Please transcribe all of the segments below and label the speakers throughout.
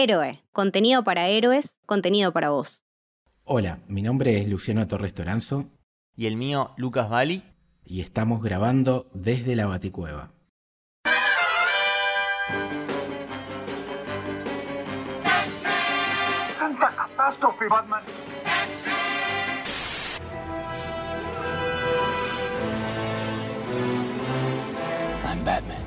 Speaker 1: Héroe, contenido para héroes, contenido para vos.
Speaker 2: Hola, mi nombre es Luciano Torres Toranzo.
Speaker 3: Y el mío, Lucas Bali.
Speaker 2: Y estamos grabando desde la Baticueva.
Speaker 4: ¡Santa catástrofe, Batman!
Speaker 3: I'm Batman.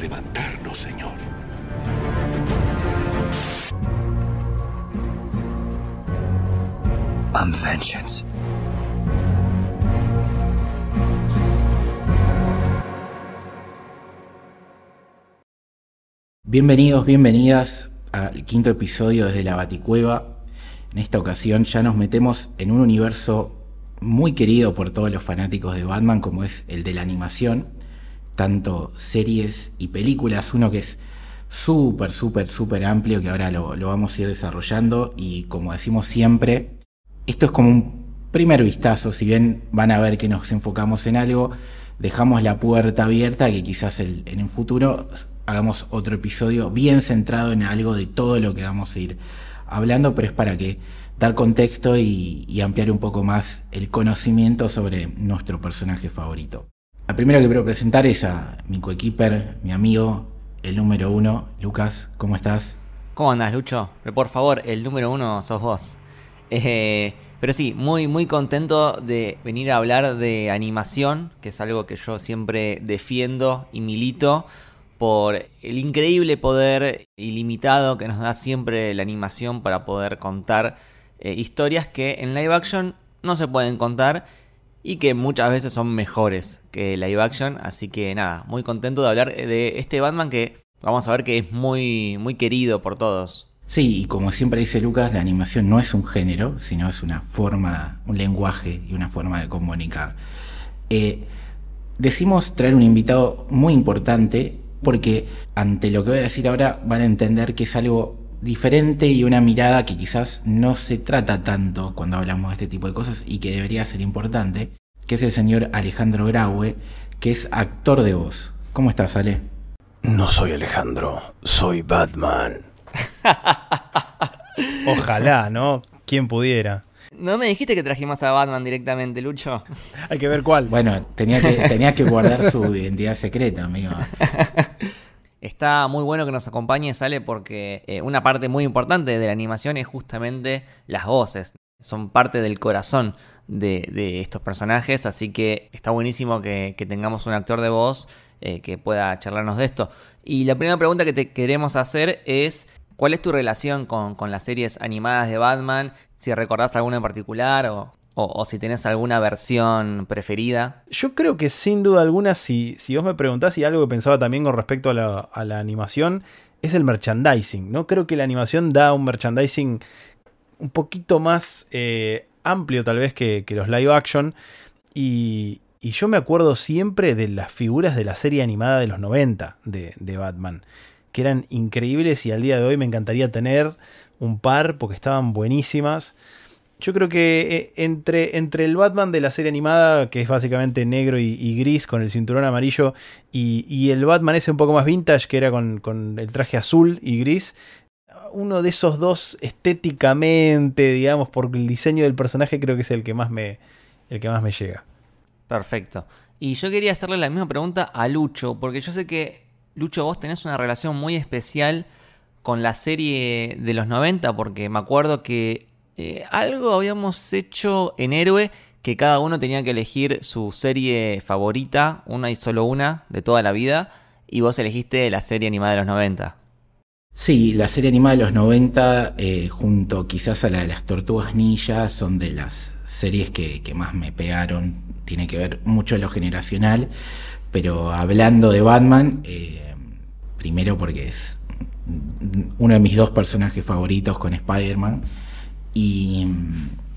Speaker 5: Levantarnos, Señor.
Speaker 6: I'm vengeance.
Speaker 2: Bienvenidos, bienvenidas al quinto episodio desde la Baticueva. En esta ocasión ya nos metemos en un universo muy querido por todos los fanáticos de Batman como es el de la animación, tanto series y películas, uno que es súper, súper, súper amplio que ahora lo, vamos a ir desarrollando y como decimos siempre, esto es como un primer vistazo, si bien van a ver que nos enfocamos en algo, dejamos la puerta abierta que quizás en el futuro hagamos otro episodio bien centrado en algo de todo lo que vamos a ir hablando, pero es para que dar contexto y, ampliar un poco más el conocimiento sobre nuestro personaje favorito. La primero que quiero presentar es a mi coequiper, mi amigo, el número uno, Lucas, ¿cómo estás?
Speaker 3: ¿Cómo andás, Lucho? Pero por favor, el número uno sos vos. Eh, pero sí, muy, muy contento de venir a hablar de animación, que es algo que yo siempre defiendo y milito por el increíble poder ilimitado que nos da siempre la animación para poder contar eh, historias que en live action no se pueden contar y que muchas veces son mejores que live action. Así que nada, muy contento de hablar de este Batman que vamos a ver que es muy, muy querido por todos.
Speaker 2: Sí, y como siempre dice Lucas, la animación no es un género, sino es una forma, un lenguaje y una forma de comunicar. Eh, decimos traer un invitado muy importante porque ante lo que voy a decir ahora van a entender que es algo diferente y una mirada que quizás no se trata tanto cuando hablamos de este tipo de cosas y que debería ser importante, que es el señor Alejandro Graue, que es actor de voz. ¿Cómo estás, Ale?
Speaker 5: No soy Alejandro, soy Batman.
Speaker 7: Ojalá, ¿no? ¿Quién pudiera?
Speaker 3: No me dijiste que trajimos a Batman directamente, Lucho.
Speaker 7: Hay que ver cuál.
Speaker 2: Bueno, tenía que, tenía que guardar su identidad secreta, amigo.
Speaker 3: Está muy bueno que nos acompañe, Sale, porque eh, una parte muy importante de la animación es justamente las voces. Son parte del corazón de, estos personajes, así que está buenísimo que, que tengamos un actor de voz eh, que pueda charlarnos de esto. Y la primera pregunta que te queremos hacer es, ¿cuál es tu relación con, con las series animadas de Batman? Si recordás alguna en particular o, o, si tenés alguna versión preferida.
Speaker 7: Yo creo que sin duda alguna, si, si vos me preguntás y algo que pensaba también con respecto a la, animación, es el merchandising, ¿no? Creo que la animación da un merchandising un poquito más eh, amplio tal vez que, que los live action y, y, yo me acuerdo siempre de las figuras de la serie animada de los 90 de, de Batman, que eran increíbles y al día de hoy me encantaría tener un par porque estaban buenísimas. Yo creo que eh, entre, entre el Batman de la serie animada, que es básicamente negro y, gris con el cinturón amarillo, y, y, el Batman ese un poco más vintage, que era con, con, el traje azul y gris, uno de esos dos estéticamente, digamos, por el diseño del personaje, creo que es el que más me, el que más me llega.
Speaker 3: Perfecto. Y yo quería hacerle la misma pregunta a Lucho, porque yo sé que, Lucho, vos tenés una relación muy especial con la serie de los 90, porque me acuerdo que eh, algo habíamos hecho en Héroe que cada uno tenía que elegir su serie favorita, una y solo una, de toda la vida, y vos elegiste la serie animada de los 90.
Speaker 2: Sí, la serie animada de los 90, eh, junto quizás a la de las Tortugas Ninja, son de las series que, más me pegaron. Tiene que ver mucho lo generacional, pero hablando de Batman, eh, primero porque es uno de mis dos personajes favoritos con Spider-Man. Y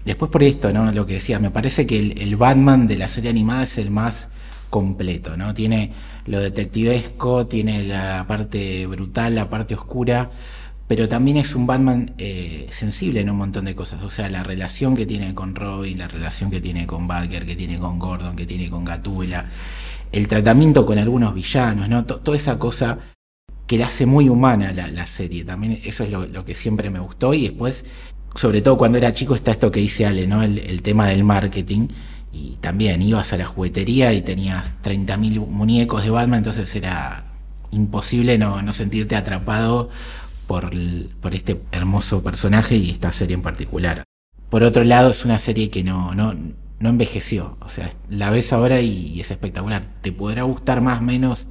Speaker 2: después por esto, ¿no? Lo que decía, me parece que el, Batman de la serie animada es el más completo, ¿no? Tiene lo detectivesco, tiene la parte brutal, la parte oscura, pero también es un Batman eh, sensible en un montón de cosas. O sea, la relación que tiene con Robin, la relación que tiene con Badger, que tiene con Gordon, que tiene con Gatúbela, el tratamiento con algunos villanos, ¿no? toda esa cosa que la hace muy humana la, serie. También eso es lo, que siempre me gustó. Y después, sobre todo cuando era chico, está esto que dice Ale, ¿no? El, tema del marketing. Y también ibas a la juguetería y tenías 30.000 muñecos de Batman, entonces era imposible no, no sentirte atrapado por, por, este hermoso personaje y esta serie en particular. Por otro lado, es una serie que no, no, no envejeció. O sea, la ves ahora y, es espectacular. Te podrá gustar más o menos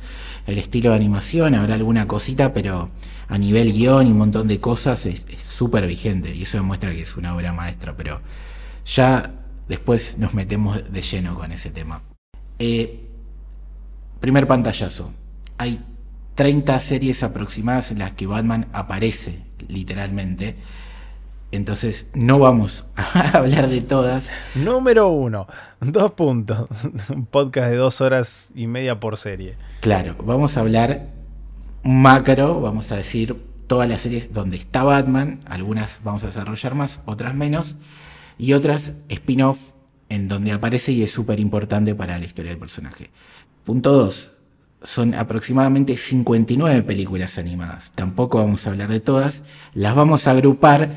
Speaker 2: el estilo de animación, habrá alguna cosita, pero a nivel guion y un montón de cosas es súper vigente y eso demuestra que es una obra maestra, pero ya después nos metemos de lleno con ese tema. Eh, primer pantallazo. Hay 30 series aproximadas en las que Batman aparece, literalmente. Entonces no vamos a hablar de todas.
Speaker 7: Número uno, dos puntos. Un podcast de dos horas y media por serie.
Speaker 2: Claro, vamos a hablar macro, vamos a decir todas las series donde está Batman. Algunas vamos a desarrollar más, otras menos. Y otras spin-off en donde aparece y es súper importante para la historia del personaje. Punto 2. Son aproximadamente 59 películas animadas. Tampoco vamos a hablar de todas. Las vamos a agrupar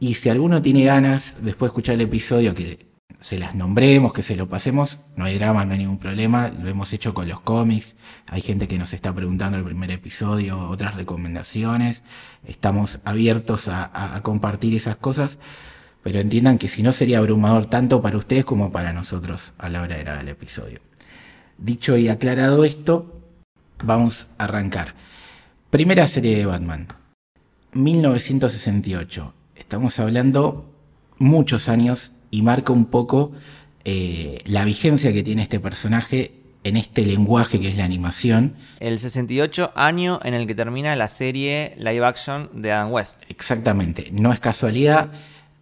Speaker 2: y si alguno tiene ganas, después de escuchar el episodio, que se las nombremos, que se lo pasemos, no hay drama, no hay ningún problema. Lo hemos hecho con los cómics. Hay gente que nos está preguntando el primer episodio, otras recomendaciones. Estamos abiertos a, compartir esas cosas. Pero entiendan que si no sería abrumador tanto para ustedes como para nosotros a la hora de grabar el episodio. Dicho y aclarado esto, vamos a arrancar. Primera serie de Batman, 1968 estamos hablando muchos años y marca un poco eh, la vigencia que tiene este personaje en este lenguaje que es la animación.
Speaker 3: El 68 año en el que termina la serie live action de Adam West.
Speaker 2: Exactamente, no es casualidad,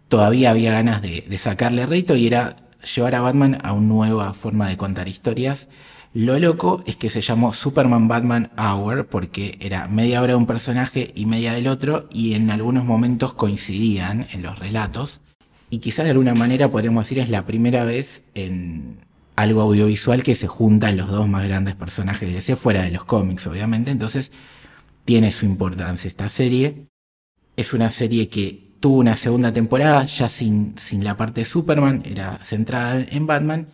Speaker 2: todavía había ganas de, de sacarle reto y era llevar a Batman a una nueva forma de contar historias lo loco es que se llamó Superman Batman Hour porque era media hora de un personaje y media del otro y en algunos momentos coincidían en los relatos. Y quizás de alguna manera podemos decir es la primera vez en algo audiovisual que se juntan los dos más grandes personajes de ese, fuera de los cómics obviamente. Entonces tiene su importancia esta serie. Es una serie que tuvo una segunda temporada ya sin, sin la parte de Superman, era centrada en Batman.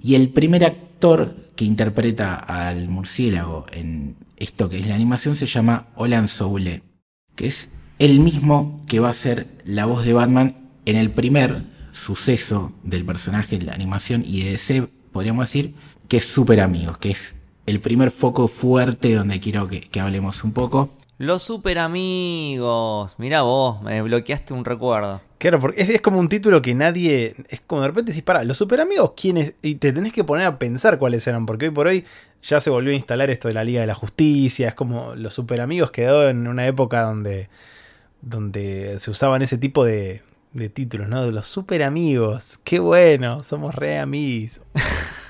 Speaker 2: Y el primer actor que interpreta al murciélago en esto que es la animación se llama Olan Soule, que es el mismo que va a ser la voz de Batman en el primer suceso del personaje en la animación y de ese podríamos decir que es Super Amigos, que es el primer foco fuerte donde quiero que, que hablemos un poco.
Speaker 3: Los super amigos. Mira vos, me desbloqueaste un recuerdo.
Speaker 7: Claro, porque es, como un título que nadie. Es como de repente decís, para, los super amigos, ¿quiénes? Y te tenés que poner a pensar cuáles eran, porque hoy por hoy ya se volvió a instalar esto de la Liga de la Justicia. Es como los super amigos quedó en una época donde. donde se usaban ese tipo de, de títulos, ¿no? De los super amigos. Qué bueno, somos re amigos.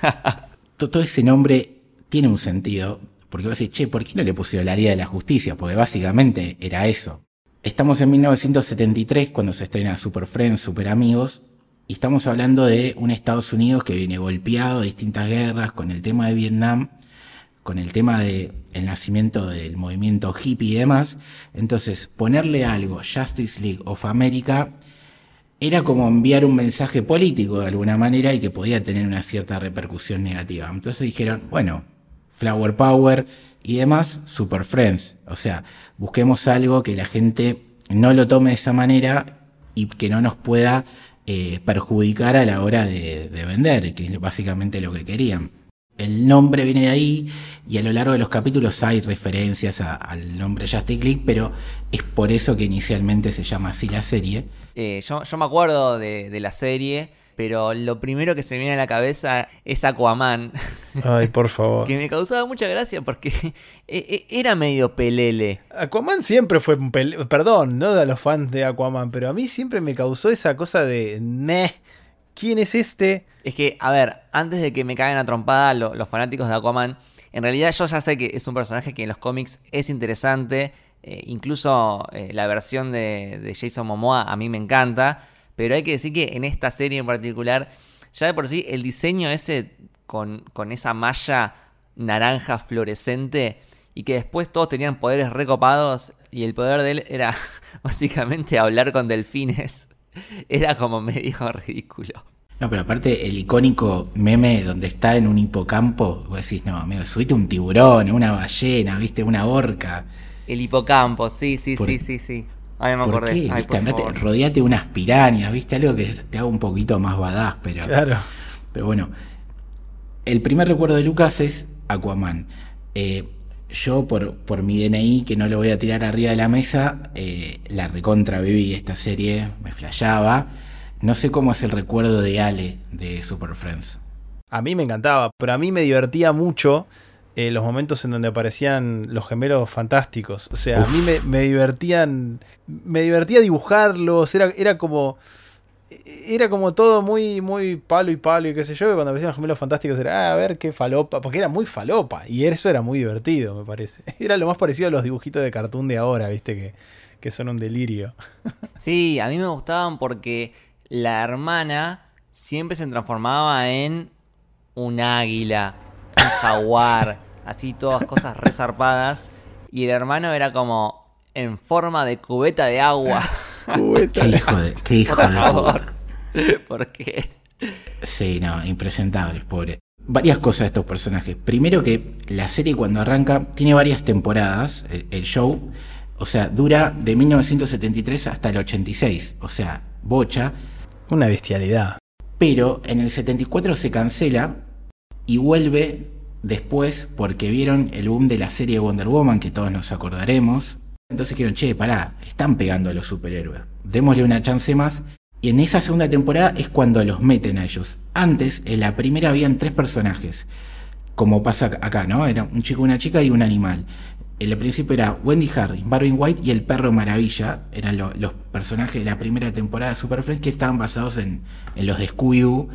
Speaker 2: Todo ese nombre tiene un sentido porque vos decís, che, ¿por qué no le pusieron la Liga de la Justicia? Porque básicamente era eso. Estamos en 1973 cuando se estrena Super Friends, Super Amigos, y estamos hablando de un Estados Unidos que viene golpeado de distintas guerras, con el tema de Vietnam, con el tema del nacimiento del movimiento hippie y demás. Entonces, ponerle algo, Justice League of America, era como enviar un mensaje político de alguna manera y que podía tener una cierta repercusión negativa. Entonces dijeron, bueno, Flower Power y demás, Super Friends. O sea, busquemos algo que la gente no lo tome de esa manera y que no nos pueda eh, perjudicar a la hora de, vender, que es básicamente lo que querían. El nombre viene de ahí y a lo largo de los capítulos hay referencias al nombre Justice League, pero es por eso que inicialmente se llama así la serie.
Speaker 3: Eh, yo, me acuerdo de la serie pero lo primero que se me viene a la cabeza es Aquaman.
Speaker 7: Ay, por favor.
Speaker 3: que me causaba mucha gracia porque e, e, era medio pelele.
Speaker 7: Aquaman siempre fue un pelele. Perdón, no de los fans de Aquaman, pero a mí siempre me causó esa cosa de. Meh. ¿Quién es este?
Speaker 3: Es que, a ver, antes de que me caigan a trompada los fanáticos de Aquaman, en realidad yo ya sé que es un personaje que en los cómics es interesante Eh, incluso eh, la versión de, de Jason Momoa a mí me encanta. Pero hay que decir que en esta serie en particular, ya de por sí, el diseño ese con, con esa malla naranja fluorescente y que después todos tenían poderes recopados y el poder de él era básicamente hablar con delfines. Era como medio ridículo.
Speaker 2: No, pero aparte el icónico meme donde está en un hipocampo, vos decís, no, amigo, subiste un tiburón, una ballena, viste, una orca.
Speaker 3: El hipocampo, sí, sí,
Speaker 2: ¿Por-
Speaker 3: sí, sí, sí. Ay, me
Speaker 2: ¿Por
Speaker 3: acordé.
Speaker 2: qué?
Speaker 3: Ay,
Speaker 2: ¿Viste?
Speaker 3: por
Speaker 2: Andate,
Speaker 3: favor.
Speaker 2: rodeate unas pirañas, viste, algo que te haga un poquito más badass, pero...
Speaker 7: Claro.
Speaker 2: Pero bueno, el primer recuerdo de Lucas es Aquaman. Eh, yo, por, por mi DNI, que no lo voy a tirar arriba de la mesa, eh, la recontra viví esta serie, me flayaba. No sé cómo es el recuerdo de Ale de Super Friends.
Speaker 7: A mí me encantaba, pero a mí me divertía mucho eh, los momentos en donde aparecían los gemelos fantásticos. O sea, a mí me, me divertían. Me divertía dibujarlos. Era, era como. Era como todo muy, muy palo y palo y qué sé yo. que cuando aparecían los gemelos fantásticos era, ah, a ver qué falopa. Porque era muy falopa. Y eso era muy divertido, me parece. Era lo más parecido a los dibujitos de cartoon de ahora, viste, que, que son un delirio.
Speaker 3: Sí, a mí me gustaban porque la hermana siempre se transformaba en un águila, un jaguar, así todas cosas resarpadas. Y el hermano era como en forma de cubeta de agua.
Speaker 2: Qué hijo de, qué hijo
Speaker 3: Por
Speaker 2: de
Speaker 3: favor.
Speaker 2: puta.
Speaker 3: Porque
Speaker 2: Sí, no, impresentables, pobre. Varias cosas de estos personajes. Primero que la serie cuando arranca tiene varias temporadas, el, el show, o sea, dura de 1973 hasta el 86, o sea, bocha,
Speaker 7: Una bestialidad.
Speaker 2: pero en el 74 se cancela y vuelve después porque vieron el boom de la serie Wonder Woman, que todos nos acordaremos. Entonces dijeron, che, pará, están pegando a los superhéroes, démosle una chance más. Y en esa segunda temporada es cuando los meten a ellos. Antes, en la primera habían tres personajes, como pasa acá, ¿no? Era un chico, una chica y un animal. En el principio era Wendy Harris, Marvin White y el perro Maravilla. Eran lo- los personajes de la primera temporada de Super Friends que estaban basados en, en los de Scooby-Doo,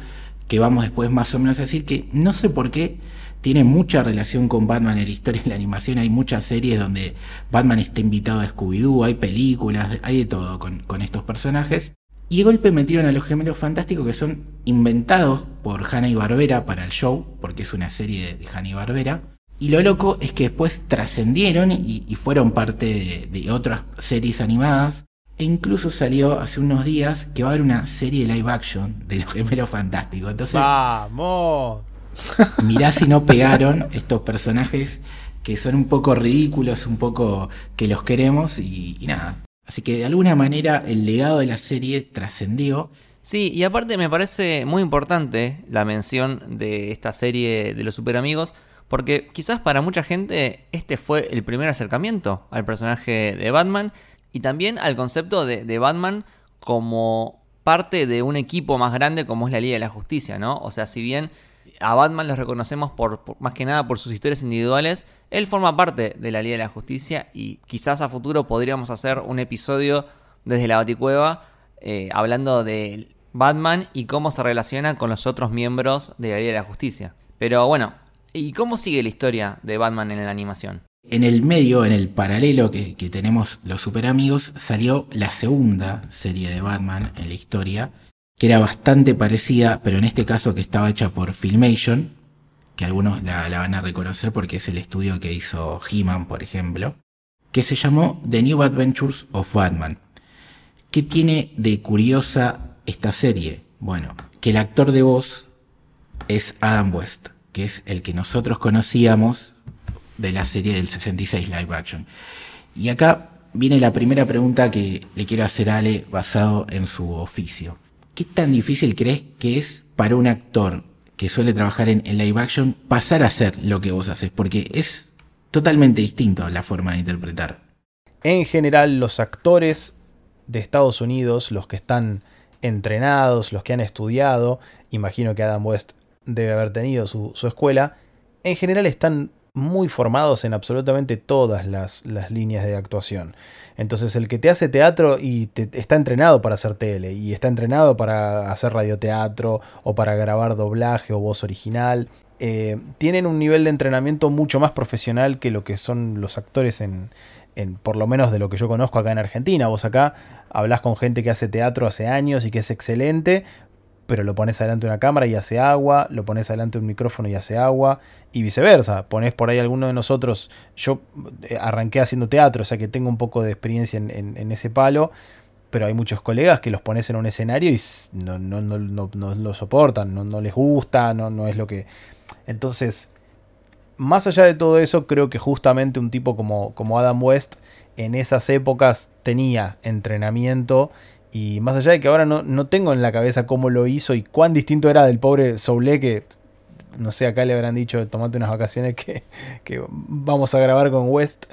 Speaker 2: que vamos después más o menos a decir que no sé por qué tiene mucha relación con Batman en la historia de la animación. Hay muchas series donde Batman está invitado a Scooby-Doo, hay películas, hay de todo con, estos personajes. Y de golpe metieron a los gemelos fantásticos que son inventados por Hanna y Barbera para el show, porque es una serie de, de Hanna y Barbera. Y lo loco es que después trascendieron y, y fueron parte de, de otras series animadas. E incluso salió hace unos días que va a haber una serie live action de los gemelos fantásticos. Entonces,
Speaker 7: ¡Vamos!
Speaker 2: mirá si no pegaron estos personajes que son un poco ridículos, un poco que los queremos y, nada. Así que de alguna manera el legado de la serie trascendió.
Speaker 3: Sí, y aparte me parece muy importante la mención de esta serie de los super amigos, porque quizás para mucha gente este fue el primer acercamiento al personaje de Batman y también al concepto de, de Batman como parte de un equipo más grande como es la Liga de la Justicia, ¿no? O sea, si bien a Batman los reconocemos por, más que nada por sus historias individuales, él forma parte de la Liga de la Justicia y quizás a futuro podríamos hacer un episodio desde la Baticueva eh, hablando de Batman y cómo se relaciona con los otros miembros de la Liga de la Justicia. Pero bueno, ¿y cómo sigue la historia de Batman en la animación?
Speaker 2: En el medio, en el paralelo que, que tenemos los super amigos, salió la segunda serie de Batman en la historia, que era bastante parecida, pero en este caso que estaba hecha por Filmation, que algunos la, van a reconocer porque es el estudio que hizo He-Man, por ejemplo, que se llamó The New Adventures of Batman. ¿Qué tiene de curiosa esta serie? Bueno, que el actor de voz es Adam West, que es el que nosotros conocíamos de la serie del 66 live action. Y acá viene la primera pregunta que le quiero hacer a Ale basado en su oficio. ¿Qué tan difícil crees que es para un actor que suele trabajar en, en live action pasar a hacer lo que vos haces? Porque es totalmente distinto la forma de interpretar.
Speaker 7: En general, los actores de Estados Unidos, los que están entrenados, los que han estudiado, imagino que Adam West debe haber tenido su, su escuela, en general están muy formados en absolutamente todas las, las líneas de actuación. Entonces el que te hace teatro y te- está entrenado para hacer tele y está entrenado para hacer radioteatro o para grabar doblaje o voz original, eh, tienen un nivel de entrenamiento mucho más profesional que lo que son los actores en, en, por lo menos de lo que yo conozco acá en Argentina. Vos acá hablas con gente que hace teatro hace años y que es excelente, pero lo pones adelante una cámara y hace agua, lo pones adelante un micrófono y hace agua, y viceversa. Pones por ahí alguno de nosotros, yo eh, arranqué haciendo teatro, o sea que tengo un poco de experiencia en, ese palo, pero hay muchos colegas que los pones en un escenario y no, lo soportan, no, les gusta, no, es lo que... Entonces, más allá de todo eso, creo que justamente un tipo como Adam West en esas épocas tenía entrenamiento y más allá de que ahora no, tengo en la cabeza cómo lo hizo y cuán distinto era del pobre Soule que, no sé, acá le habrán dicho, tomate unas vacaciones que, vamos a grabar con West.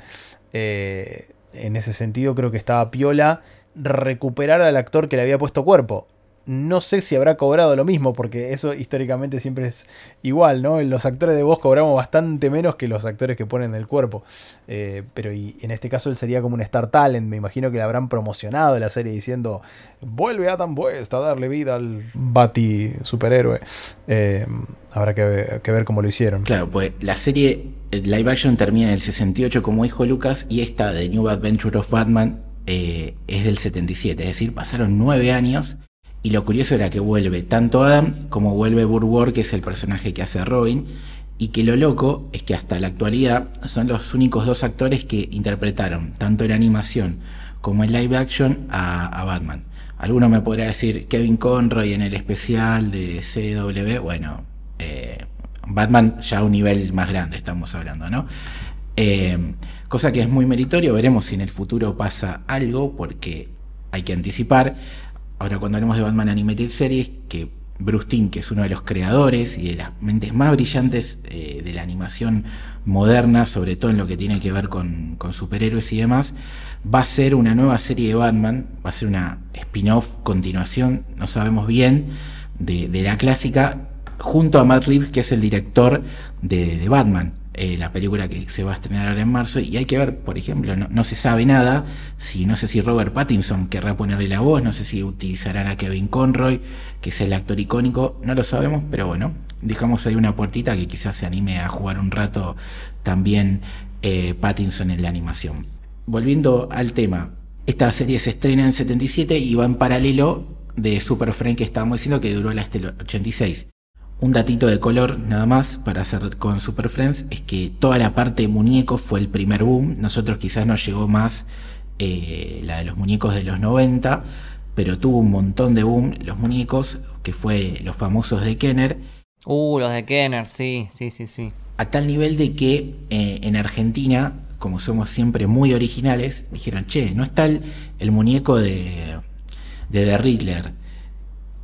Speaker 7: Eh, en ese sentido creo que estaba piola recuperar al actor que le había puesto cuerpo. No sé si habrá cobrado lo mismo, porque eso históricamente siempre es igual, ¿no? Los actores de voz cobramos bastante menos que los actores que ponen el cuerpo. Eh, pero y en este caso él sería como un Star Talent. Me imagino que le habrán promocionado la serie diciendo: Vuelve Adam West a darle vida al Bati superhéroe. Eh, habrá que ver, cómo lo hicieron.
Speaker 2: Claro, pues la serie live action termina en el 68, como dijo Lucas, y esta de New Adventure of Batman eh, es del 77. Es decir, pasaron nueve años y lo curioso era que vuelve tanto Adam como vuelve Burward, que es el personaje que hace Robin. Y que lo loco es que hasta la actualidad son los únicos dos actores que interpretaron, tanto en animación como en live action, a, Batman. Alguno me podrá decir Kevin Conroy en el especial de CW. Bueno, eh, Batman ya a un nivel más grande estamos hablando, ¿no? Eh, cosa que es muy meritorio. Veremos si en el futuro pasa algo, porque hay que anticipar. Ahora, cuando hablemos de Batman Animated Series, que Bruce Timm, que es uno de los creadores y de las mentes más brillantes eh, de la animación moderna, sobre todo en lo que tiene que ver con, superhéroes y demás, va a ser una nueva serie de Batman, va a ser una spin-off, continuación, no sabemos bien, de, la clásica, junto a Matt Reeves, que es el director de Batman. Eh, la película que se va a estrenar ahora en marzo. Y hay que ver, por ejemplo, no, se sabe nada. Si no sé si Robert Pattinson querrá ponerle la voz, no sé si utilizarán a Kevin Conroy, que es el actor icónico, no lo sabemos, pero bueno, dejamos ahí una puertita que quizás se anime a jugar un rato también eh, Pattinson en la animación. Volviendo al tema, esta serie se estrena en 77 y va en paralelo de Super Friend que estábamos diciendo que duró hasta el 86. Un datito de color nada más para hacer con Super Friends es que toda la parte de muñecos fue el primer boom. Nosotros quizás nos llegó más eh, la de los muñecos de los 90, pero tuvo un montón de boom los muñecos, que fue los famosos de Kenner.
Speaker 3: Uh, los de Kenner, sí, sí, sí, sí.
Speaker 2: A tal nivel de que eh, en Argentina, como somos siempre muy originales, dijeron, che, no está el, muñeco de, de The Riddler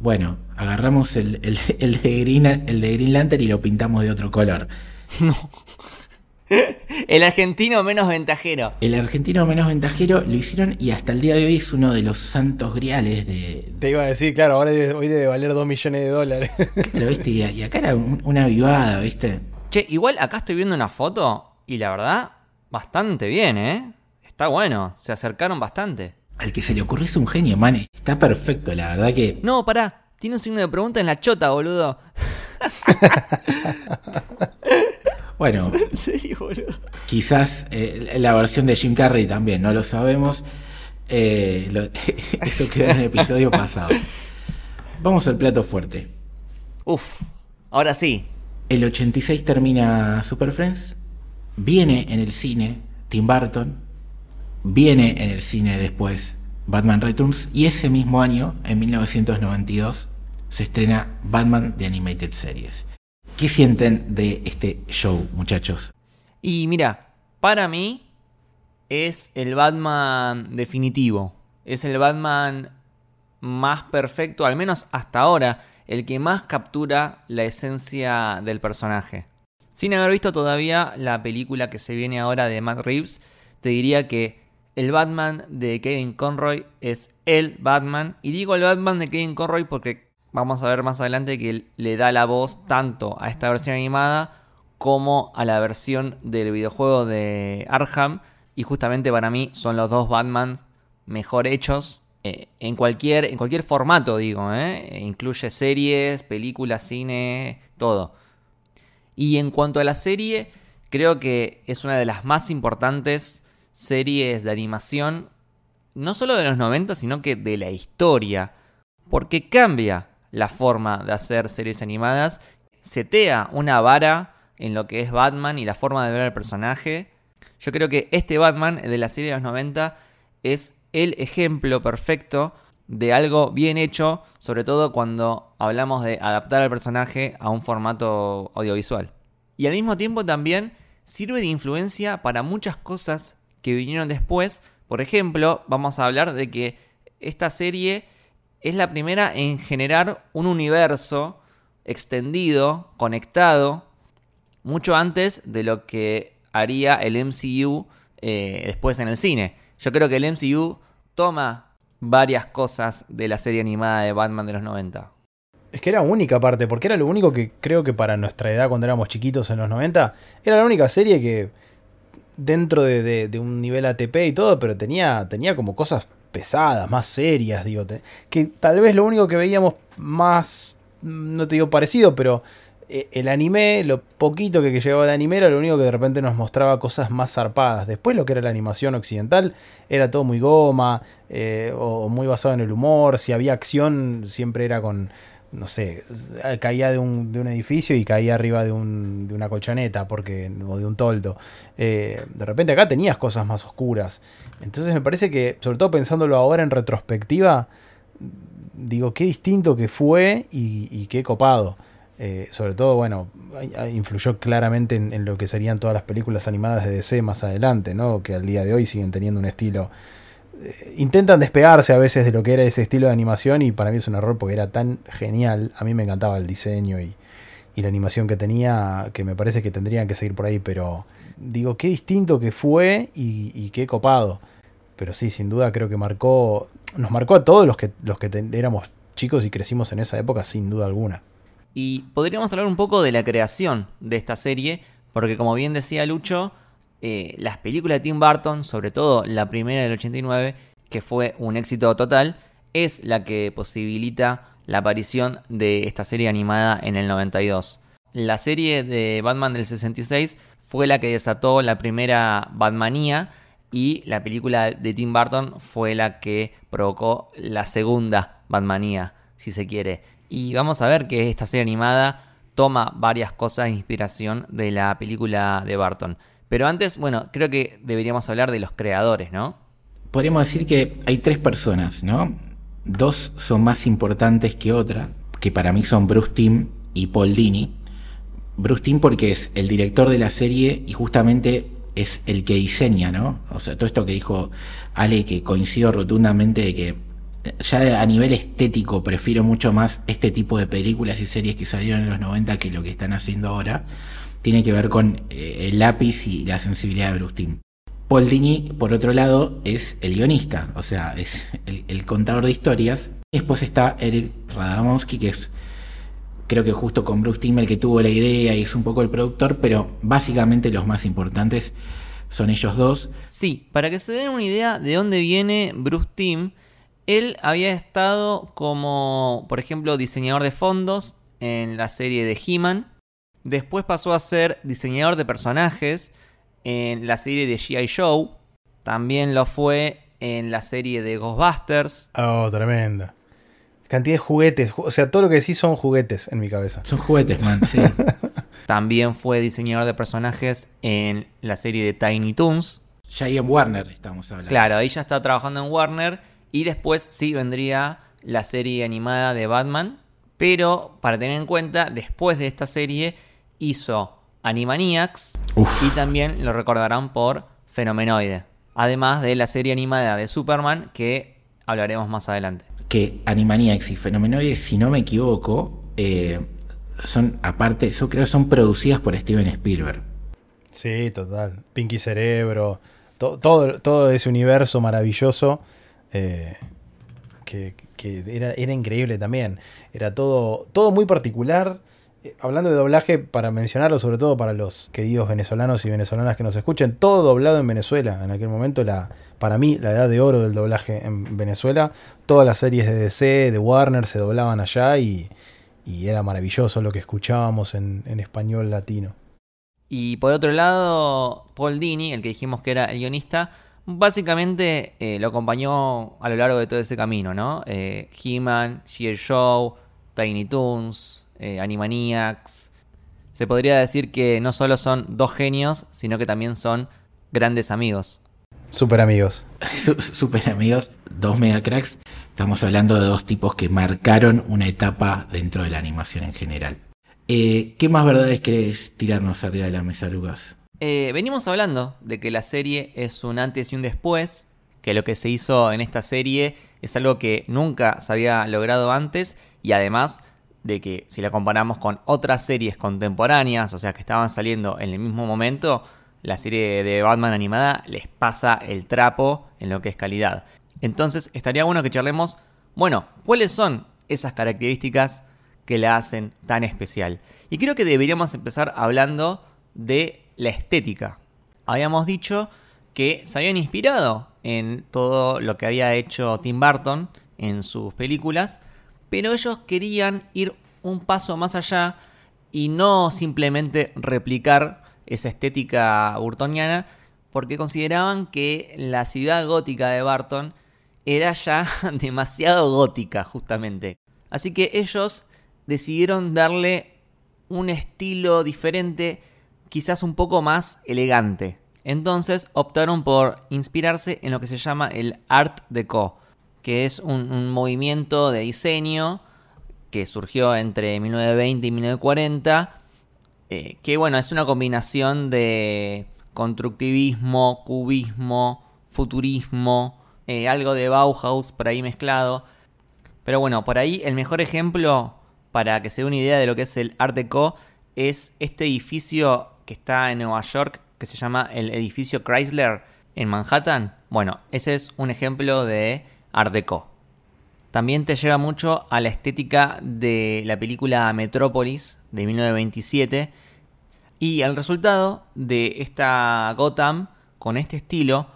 Speaker 2: bueno, agarramos el, el, de Green, el de Green Lantern y lo pintamos de otro color. No.
Speaker 3: El argentino menos ventajero.
Speaker 2: El argentino menos ventajero lo hicieron y hasta el día de hoy es uno de los santos griales de.
Speaker 7: Te iba a decir, claro, ahora hoy debe valer 2 millones de dólares.
Speaker 2: Lo viste, y acá era una vivada, ¿viste?
Speaker 3: Che, igual acá estoy viendo una foto y la verdad, bastante bien, ¿eh? Está bueno, se acercaron bastante.
Speaker 2: Al que se le ocurre es un genio, man. Está perfecto, la verdad que.
Speaker 3: No, pará. Tiene un signo de pregunta en la chota, boludo.
Speaker 2: bueno.
Speaker 3: ¿En serio, boludo?
Speaker 2: Quizás eh, la versión de Jim Carrey también, no lo sabemos. Eh, eso quedó en el episodio pasado. Vamos al plato fuerte.
Speaker 3: Uf, ahora sí.
Speaker 2: El 86 termina Super Friends. Viene en el cine Tim Burton Viene en el cine después Batman Returns y ese mismo año, en 1992, se estrena Batman The Animated Series. ¿Qué sienten de este show, muchachos?
Speaker 3: Y mira, para mí es el Batman definitivo. Es el Batman más perfecto, al menos hasta ahora, el que más captura la esencia del personaje. Sin haber visto todavía la película que se viene ahora de Matt Reeves, te diría que el Batman de Kevin Conroy es el Batman. Y digo el Batman de Kevin Conroy porque vamos a ver más adelante que le da la voz tanto a esta versión animada como a la versión del videojuego de Arkham. Y justamente para mí son los dos Batmans mejor hechos. Eh, en, cualquier, en cualquier formato, digo. ¿eh? Incluye series, películas, cine, todo. Y en cuanto a la serie, creo que es una de las más importantes series de animación, no solo de los 90, sino que de la historia, porque cambia la forma de hacer series animadas, setea una vara en lo que es Batman y la forma de ver al personaje. Yo creo que este Batman de la serie de los 90 es el ejemplo perfecto de algo bien hecho, sobre todo cuando hablamos de adaptar al personaje a un formato audiovisual. Y al mismo tiempo también sirve de influencia para muchas cosas que vinieron después. Por ejemplo, vamos a hablar de que esta serie es la primera en generar un universo extendido, conectado, mucho antes de lo que haría el MCU eh, después en el cine. Yo creo que el MCU toma varias cosas de la serie animada de Batman de los 90.
Speaker 7: Es que era única parte, porque era lo único que creo que para nuestra edad cuando éramos chiquitos en los 90, era la única serie que dentro de, un nivel ATP y todo, pero tenía, tenía como cosas pesadas, más serias, digo, que tal vez lo único que veíamos más, no te digo parecido, pero eh, el anime, lo poquito que, llegaba de anime era lo único que de repente nos mostraba cosas más zarpadas. Después lo que era la animación occidental era todo muy goma eh, o muy basado en el humor. Si había acción siempre era con, no sé, caía de un, de un edificio y caía arriba de, un, de, una colchoneta porque, o de un toldo. Eh, de repente acá tenías cosas más oscuras. Entonces me parece que, sobre todo pensándolo ahora en retrospectiva, digo, qué distinto que fue y, qué copado. Eh, sobre todo, bueno, influyó claramente en, lo que serían todas las películas animadas de DC más adelante, ¿no? Que al día de hoy siguen teniendo un estilo. Eh, intentan despegarse a veces de lo que era ese estilo de animación y para mí es un error porque era tan genial. A mí me encantaba el diseño y, la animación que tenía, que me parece que tendrían que seguir por ahí, pero digo, qué distinto que fue y, qué copado. Pero sí, sin duda creo que marcó, nos marcó a todos los que, los que éramos chicos y crecimos en esa época, sin duda alguna.
Speaker 3: Y podríamos hablar un poco de la creación de esta serie, porque como bien decía Lucho, eh, las películas de Tim Burton, sobre todo la primera del 89, que fue un éxito total, es la que posibilita la aparición de esta serie animada en el 92. La serie de Batman del 66 fue la que desató la primera Batmanía y la película de Tim Burton fue la que provocó la segunda Batmanía, si se quiere. Y vamos a ver que esta serie animada toma varias cosas de inspiración de la película de Barton. Pero antes, bueno, creo que deberíamos hablar de los creadores, ¿no?
Speaker 2: Podríamos decir que hay tres personas, ¿no? Dos son más importantes que otra, que para mí son Bruce Timm y Paul Dini. Bruce Timm porque es el director de la serie y justamente es el que diseña, ¿no? O sea, todo esto que dijo Ale, que coincido rotundamente de que ya a nivel estético prefiero mucho más este tipo de películas y series que salieron en los 90 que lo que están haciendo ahora. Tiene que ver con eh, el lápiz y la sensibilidad de Bruce Timm. Paul Dini, por otro lado, es el guionista, o sea, es el, contador de historias. Después está Eric Radamovsky, que es, creo que justo con Bruce Timm el que tuvo la idea y es un poco el productor, pero básicamente los más importantes son ellos dos.
Speaker 3: Sí, para que se den una idea de dónde viene Bruce Timm, él había estado como, por ejemplo, diseñador de fondos en la serie de He-Man. Después pasó a ser diseñador de personajes en la serie de G.I. Show. También lo fue en la serie de Ghostbusters.
Speaker 7: Oh, tremenda. Cantidad de juguetes. O sea, todo lo que decís son juguetes en mi cabeza.
Speaker 2: Son juguetes, man, sí.
Speaker 3: También fue diseñador de personajes en la serie de Tiny Toons.
Speaker 2: Ya ahí en Warner estamos hablando.
Speaker 3: Claro, ahí ya está trabajando en Warner y después sí vendría la serie animada de Batman. Pero para tener en cuenta, después de esta serie hizo Animaniacs y también lo recordarán por Fenomenoide. Además de la serie animada de Superman que hablaremos más adelante.
Speaker 2: Que Animaniacs y Fenomenoide, si no me equivoco, eh, son aparte, yo creo que son producidas por Steven Spielberg.
Speaker 7: Sí, total. Pinky Cerebro, todo, todo ese universo maravilloso eh, que, era, increíble también. Era todo, todo muy particular. Eh, hablando de doblaje, para mencionarlo, sobre todo para los queridos venezolanos y venezolanas que nos escuchen, todo doblado en Venezuela. En aquel momento, la, para mí, la edad de oro del doblaje en Venezuela. Todas las series de DC, de Warner, se doblaban allá y, era maravilloso lo que escuchábamos en, español latino.
Speaker 3: Y por otro lado, Paul Dini, el que dijimos que era el guionista, básicamente eh, lo acompañó a lo largo de todo ese camino, ¿no? Eh, He-Man, Show, Tiny Toons, eh, Animaniacs. Se podría decir que no solo son dos genios, sino que también son grandes amigos.
Speaker 7: Super amigos.
Speaker 2: Su- Super amigos, dos mega cracks. Estamos hablando de dos tipos que marcaron una etapa dentro de la animación en general. Eh, ¿Qué más verdades querés tirarnos arriba de la mesa, Lucas?
Speaker 3: Eh, venimos hablando de que la serie es un antes y un después, que lo que se hizo en esta serie es algo que nunca se había logrado antes y además de que si la comparamos con otras series contemporáneas, o sea que estaban saliendo en el mismo momento, la serie de Batman animada les pasa el trapo en lo que es calidad. Entonces estaría bueno que charlemos, bueno, ¿cuáles son esas características que la hacen tan especial? Y creo que deberíamos empezar hablando de la estética. Habíamos dicho que se habían inspirado en todo lo que había hecho Tim Burton en sus películas, pero ellos querían ir un paso más allá y no simplemente replicar esa estética burtoniana, porque consideraban que la ciudad gótica de Barton era ya demasiado gótica, justamente. Así que ellos decidieron darle un estilo diferente, quizás un poco más elegante. Entonces optaron por inspirarse en lo que se llama el Art Deco, que es un, movimiento de diseño que surgió entre 1920 y 1940, eh, que bueno, es una combinación de constructivismo, cubismo, futurismo, eh, algo de Bauhaus por ahí mezclado. Pero bueno, por ahí el mejor ejemplo para que se dé una idea de lo que es el Art Deco es este edificio que está en Nueva York que se llama el edificio Chrysler en Manhattan. Bueno, ese es un ejemplo de Art Deco. También te lleva mucho a la estética de la película Metrópolis de 1927 y el resultado de esta Gotham con este estilo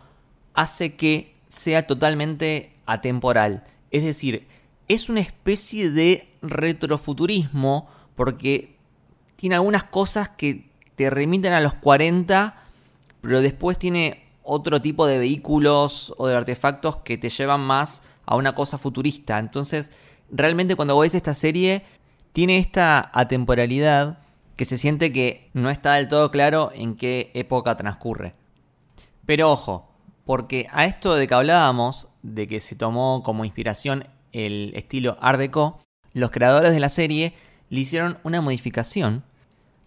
Speaker 3: hace que sea totalmente atemporal. Es decir, es una especie de retrofuturismo porque tiene algunas cosas que te remiten a los 40, pero después tiene otro tipo de vehículos o de artefactos que te llevan más a una cosa futurista. Entonces, realmente cuando ves esta serie, tiene esta atemporalidad que se siente que no está del todo claro en qué época transcurre. Pero ojo, porque a esto de que hablábamos, de que se tomó como inspiración el estilo Art Deco, los creadores de la serie le hicieron una modificación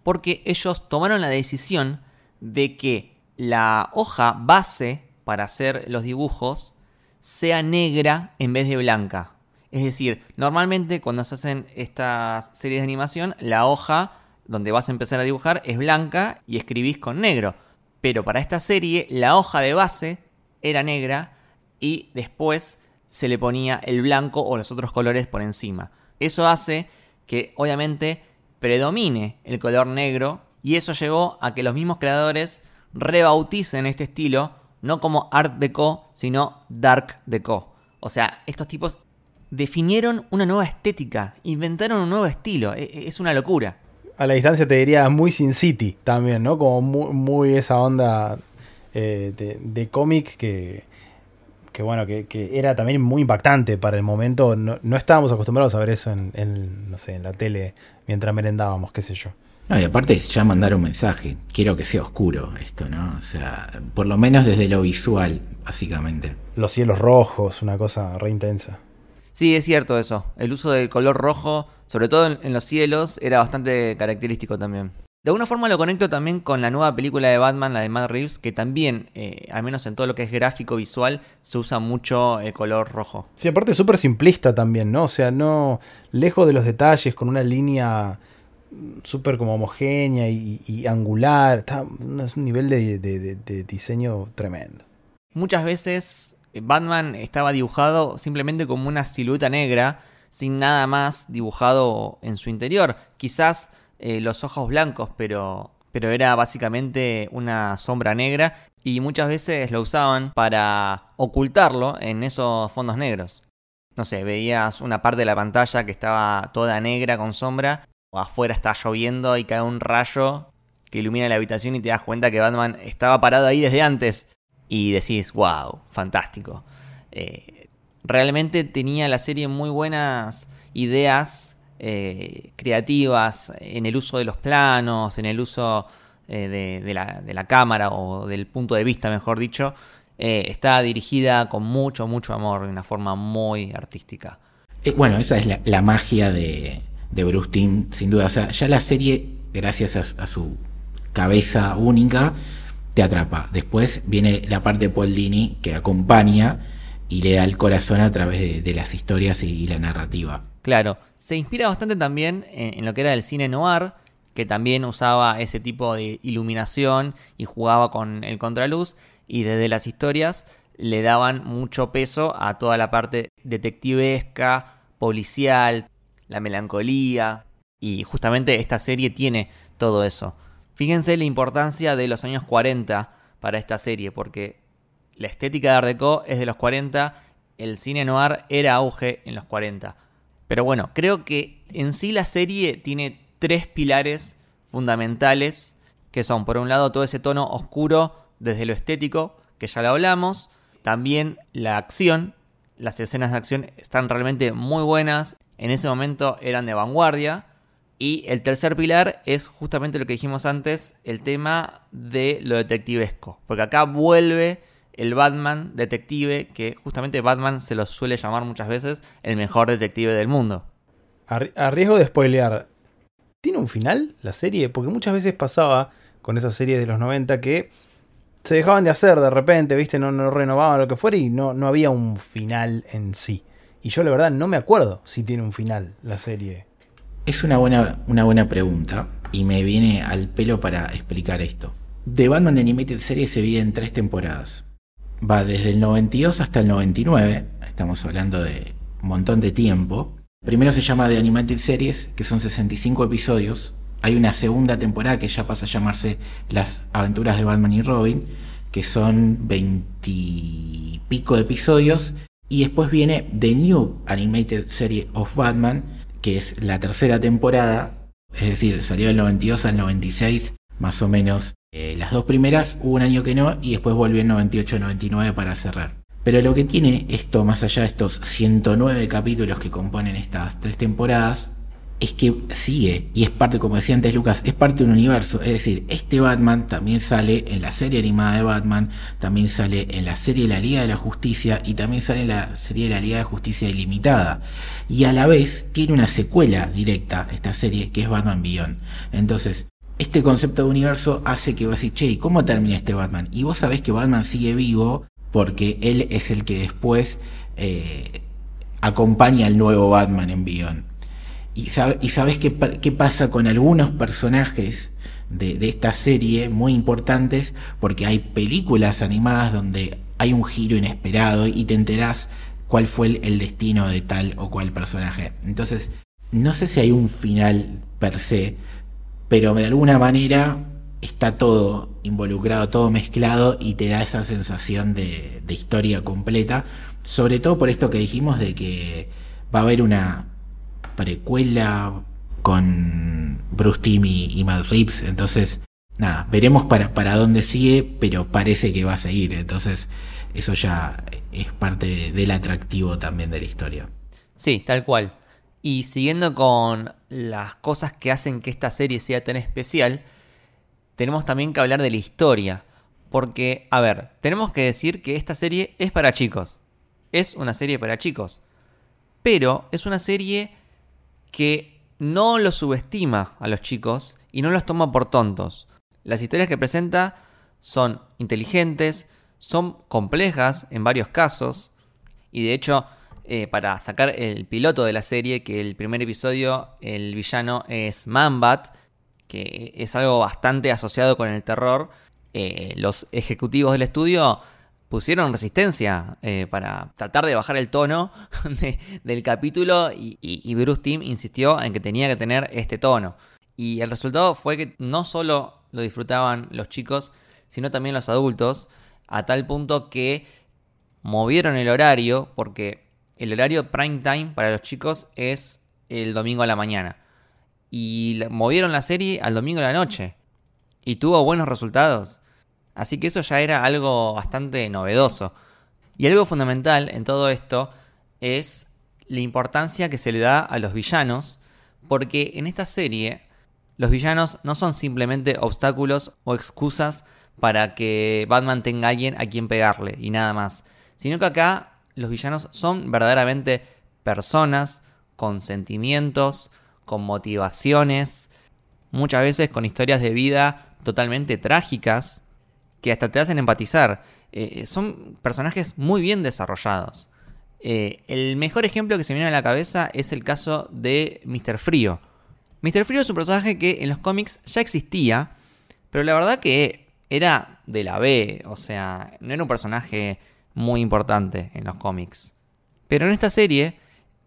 Speaker 3: porque ellos tomaron la decisión de que la hoja base para hacer los dibujos sea negra en vez de blanca. Es decir, normalmente cuando se hacen estas series de animación, la hoja donde vas a empezar a dibujar es blanca y escribís con negro. Pero para esta serie, la hoja de base era negra y después se le ponía el blanco o los otros colores por encima. Eso hace que obviamente predomine el color negro y eso llevó a que los mismos creadores rebauticen este estilo no como Art Deco, sino Dark Deco. O sea, estos tipos definieron una nueva estética, inventaron un nuevo estilo, e- e- es una locura.
Speaker 7: A la distancia te diría muy Sin City también, ¿no? Como muy, esa onda eh, de, de cómic que, bueno, que, era también muy impactante para el momento. No, no estábamos acostumbrados a ver eso en, en, no sé, en la tele mientras merendábamos, qué sé yo.
Speaker 2: No, y aparte ya mandar un mensaje. Quiero que sea oscuro esto, ¿no? O sea, por lo menos desde lo visual, básicamente.
Speaker 7: Los cielos rojos, una cosa re intensa.
Speaker 3: Sí, es cierto eso. El uso del color rojo, sobre todo en, en los cielos, era bastante característico también. De alguna forma lo conecto también con la nueva película de Batman, la de Matt Reeves, que también, eh, al menos en todo lo que es gráfico visual, se usa mucho el color rojo.
Speaker 7: Sí, aparte es súper simplista también, ¿no? O sea, no. Lejos de los detalles, con una línea súper como homogénea y, angular. Está, es un nivel de diseño tremendo.
Speaker 3: Muchas veces eh, Batman estaba dibujado simplemente como una silueta negra, sin nada más dibujado en su interior. Quizás eh, los ojos blancos, pero, pero era básicamente una sombra negra y muchas veces lo usaban para ocultarlo en esos fondos negros. No sé, veías una parte de la pantalla que estaba toda negra con sombra, afuera está lloviendo y cae un rayo que ilumina la habitación y te das cuenta que Batman estaba parado ahí desde antes. y decís, wow, fantástico. Eh, realmente tenía la serie muy buenas ideas eh, creativas en el uso de los planos, en el uso eh, de, la, cámara o del punto de vista, mejor dicho. está dirigida con mucho, mucho amor, de una forma muy artística.
Speaker 2: bueno, esa es la, magia de, de Bruce Timm, sin duda. O sea, ya la serie, gracias a, su cabeza única, te atrapa. Después viene la parte de Paul Dini que acompaña y le da el corazón a través de, las historias y, la narrativa.
Speaker 3: Claro, se inspira bastante también en, lo que era el cine noir, que también usaba ese tipo de iluminación y jugaba con el contraluz, y desde las historias le daban mucho peso a toda la parte detectivesca, policial, la melancolía, y justamente esta serie tiene todo eso. Fíjense la importancia de los años 40 para esta serie, porque la estética de Art Deco es de los 40, el cine noir era auge en los 40. Pero bueno, creo que en sí la serie tiene tres pilares fundamentales, que son por un lado todo ese tono oscuro desde lo estético, que ya lo hablamos, también la acción, las escenas de acción están realmente muy buenas, en ese momento eran de vanguardia, y el tercer pilar es justamente lo que dijimos antes, el tema de lo detectivesco, porque acá vuelve el Batman detective, que justamente Batman se lo suele llamar muchas veces el mejor detective del mundo.
Speaker 7: A, riesgo de spoilear, ¿tiene un final la serie? Porque muchas veces pasaba con esas series de los 90 que se dejaban de hacer de repente, ¿viste? No, no renovaban lo que fuera y no, no había un final en sí. Y yo la verdad no me acuerdo si tiene un final la serie.
Speaker 2: Es una buena, una buena pregunta y me viene al pelo para explicar esto. The Batman Animated Series se divide en tres temporadas va desde el 92 hasta el 99, estamos hablando de un montón de tiempo. Primero se llama The Animated Series, que son 65 episodios. Hay una segunda temporada que ya pasa a llamarse Las aventuras de Batman y Robin, que son 20 y pico de episodios. Y después viene The New Animated Series of Batman, que es la tercera temporada, es decir, salió del 92 al 96, más o menos eh, las dos primeras hubo un año que no y después volvió en 98-99 para cerrar. Pero lo que tiene esto, más allá de estos 109 capítulos que componen estas tres temporadas, es que sigue, y es parte, como decía antes Lucas, es parte de un universo. Es decir, este Batman también sale en la serie animada de Batman, también sale en la serie de la Liga de la Justicia y también sale en la serie de la Liga de Justicia Ilimitada. Y a la vez tiene una secuela directa, esta serie, que es Batman Beyond. Entonces, este concepto de universo hace que vos decís, che, ¿cómo termina este Batman? Y vos sabés que Batman sigue vivo porque él es el que después eh, acompaña al nuevo Batman en Beyond. Y, sabés qué, pasa con algunos personajes de, de esta serie muy importantes, porque hay películas animadas donde hay un giro inesperado y te enterás cuál fue el destino de tal o cual personaje. Entonces, no sé si hay un final per se, pero de alguna manera está todo involucrado, todo mezclado y te da esa sensación de, historia completa, sobre todo por esto que dijimos de que va a haber una precuela con Bruce Timm y, Matt Reeves, entonces nada, veremos para, para dónde sigue, pero parece que va a seguir, entonces eso ya es parte del atractivo también de la historia.
Speaker 3: Sí, tal cual. Y siguiendo con las cosas que hacen que esta serie sea tan especial, tenemos también que hablar de la historia. Porque, a ver, tenemos que decir que esta serie es para chicos. Es una serie para chicos. Pero es una serie que no los subestima a los chicos y no los toma por tontos. Las historias que presenta son inteligentes, son complejas en varios casos. Y de hecho, eh, para sacar el piloto de la serie, que el primer episodio el villano es Mambat, que es algo bastante asociado con el terror. Eh, los ejecutivos del estudio pusieron resistencia eh, para tratar de bajar el tono del capítulo y, Bruce Timm insistió en que tenía que tener este tono. Y el resultado fue que no solo lo disfrutaban los chicos, sino también los adultos, a tal punto que movieron el horario porque el horario prime time para los chicos es el domingo a la mañana. Y movieron la serie al domingo a la noche. Y tuvo buenos resultados. Así que eso ya era algo bastante novedoso. Y algo fundamental en todo esto es la importancia que se le da a los villanos, porque en esta serie los villanos no son simplemente obstáculos o excusas para que Batman tenga alguien a quien pegarle y nada más, sino que acá los villanos son verdaderamente personas con sentimientos, con motivaciones, muchas veces con historias de vida totalmente trágicas que hasta te hacen empatizar. Eh, son personajes muy bien desarrollados. Eh, el mejor ejemplo que se me viene a la cabeza es el caso de Mr. Frío. Mr. Frío es un personaje que en los cómics ya existía, pero la verdad que era de la B, o sea, no era un personaje muy importante en los cómics. Pero en esta serie,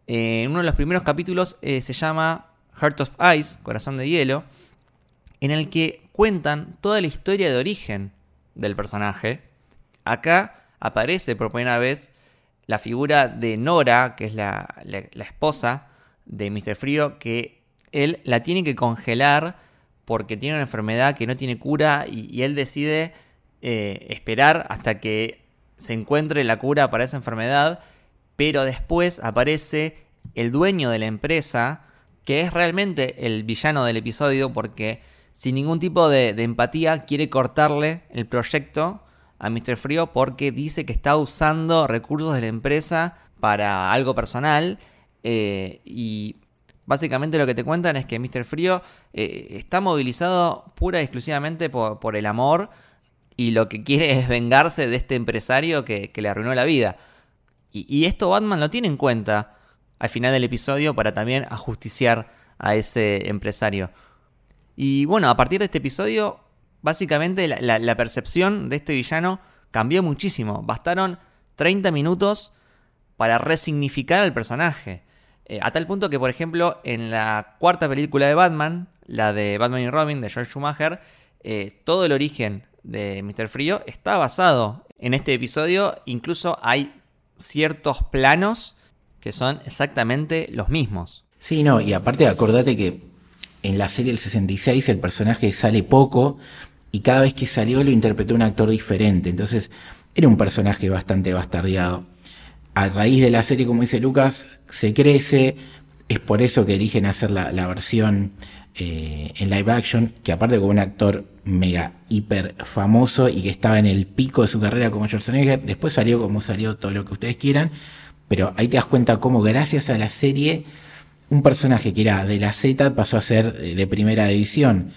Speaker 3: eh, en uno de los primeros capítulos se llama Heart of Ice, Corazón de Hielo, en el que cuentan toda la historia de origen del personaje. Acá aparece por primera vez la figura de Nora, que es la, esposa de Mr. Frío, que él la tiene que congelar porque tiene una enfermedad que no tiene cura y, él decide eh, esperar hasta que se encuentre la cura para esa enfermedad, pero después aparece el dueño de la empresa, que es realmente el villano del episodio porque sin ningún tipo de, empatía, quiere cortarle el proyecto a Mr. Frío porque dice que está usando recursos de la empresa para algo personal. Eh, y básicamente lo que te cuentan es que Mr. Frío eh, está movilizado pura y exclusivamente por, el amor y lo que quiere es vengarse de este empresario que, le arruinó la vida. Y, y, esto Batman lo tiene en cuenta al final del episodio para también ajusticiar a ese empresario. Y bueno, a partir de este episodio, básicamente la, percepción de este villano cambió muchísimo. Bastaron 30 minutos para resignificar al personaje. Eh, a tal punto que, por ejemplo, en la cuarta película de Batman, la de Batman y Robin de George Schumacher, eh, todo el origen de Mr. Frío está basado en este episodio. Incluso hay ciertos planos que son exactamente los mismos.
Speaker 2: Sí, no, y aparte acordate que en la serie del 66 el personaje sale poco y cada vez que salió lo interpretó un actor diferente. Entonces era un personaje bastante bastardeado. A raíz de la serie, como dice Lucas, se crece. Es por eso que eligen hacer la, versión eh, en live action, que aparte con un actor mega hiper famoso y que estaba en el pico de su carrera como Schwarzenegger, después salió como salió todo lo que ustedes quieran, pero ahí te das cuenta cómo gracias a la serie un personaje que era de la Z pasó a ser eh, de primera división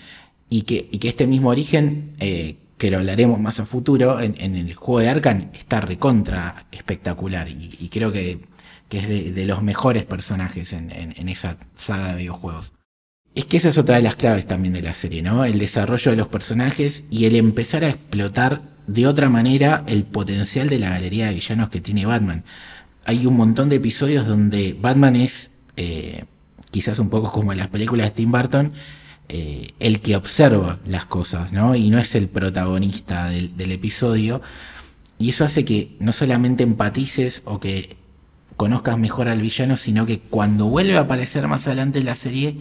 Speaker 2: y que, que este mismo origen, eh, que lo hablaremos más a futuro, en, el juego de Arkham está recontra espectacular y, creo que, es de, los mejores personajes en, esa saga de videojuegos. Es que esa es otra de las claves también de la serie, ¿no? El desarrollo de los personajes y el empezar a explotar de otra manera el potencial de la galería de villanos que tiene Batman. Hay un montón de episodios donde Batman es eh, quizás un poco como en las películas de Tim Burton, eh, el que observa las cosas, ¿no? Y no es el protagonista del, episodio. Y eso hace que no solamente empatices o que conozcas mejor al villano, sino que cuando vuelve a aparecer más adelante en la serie,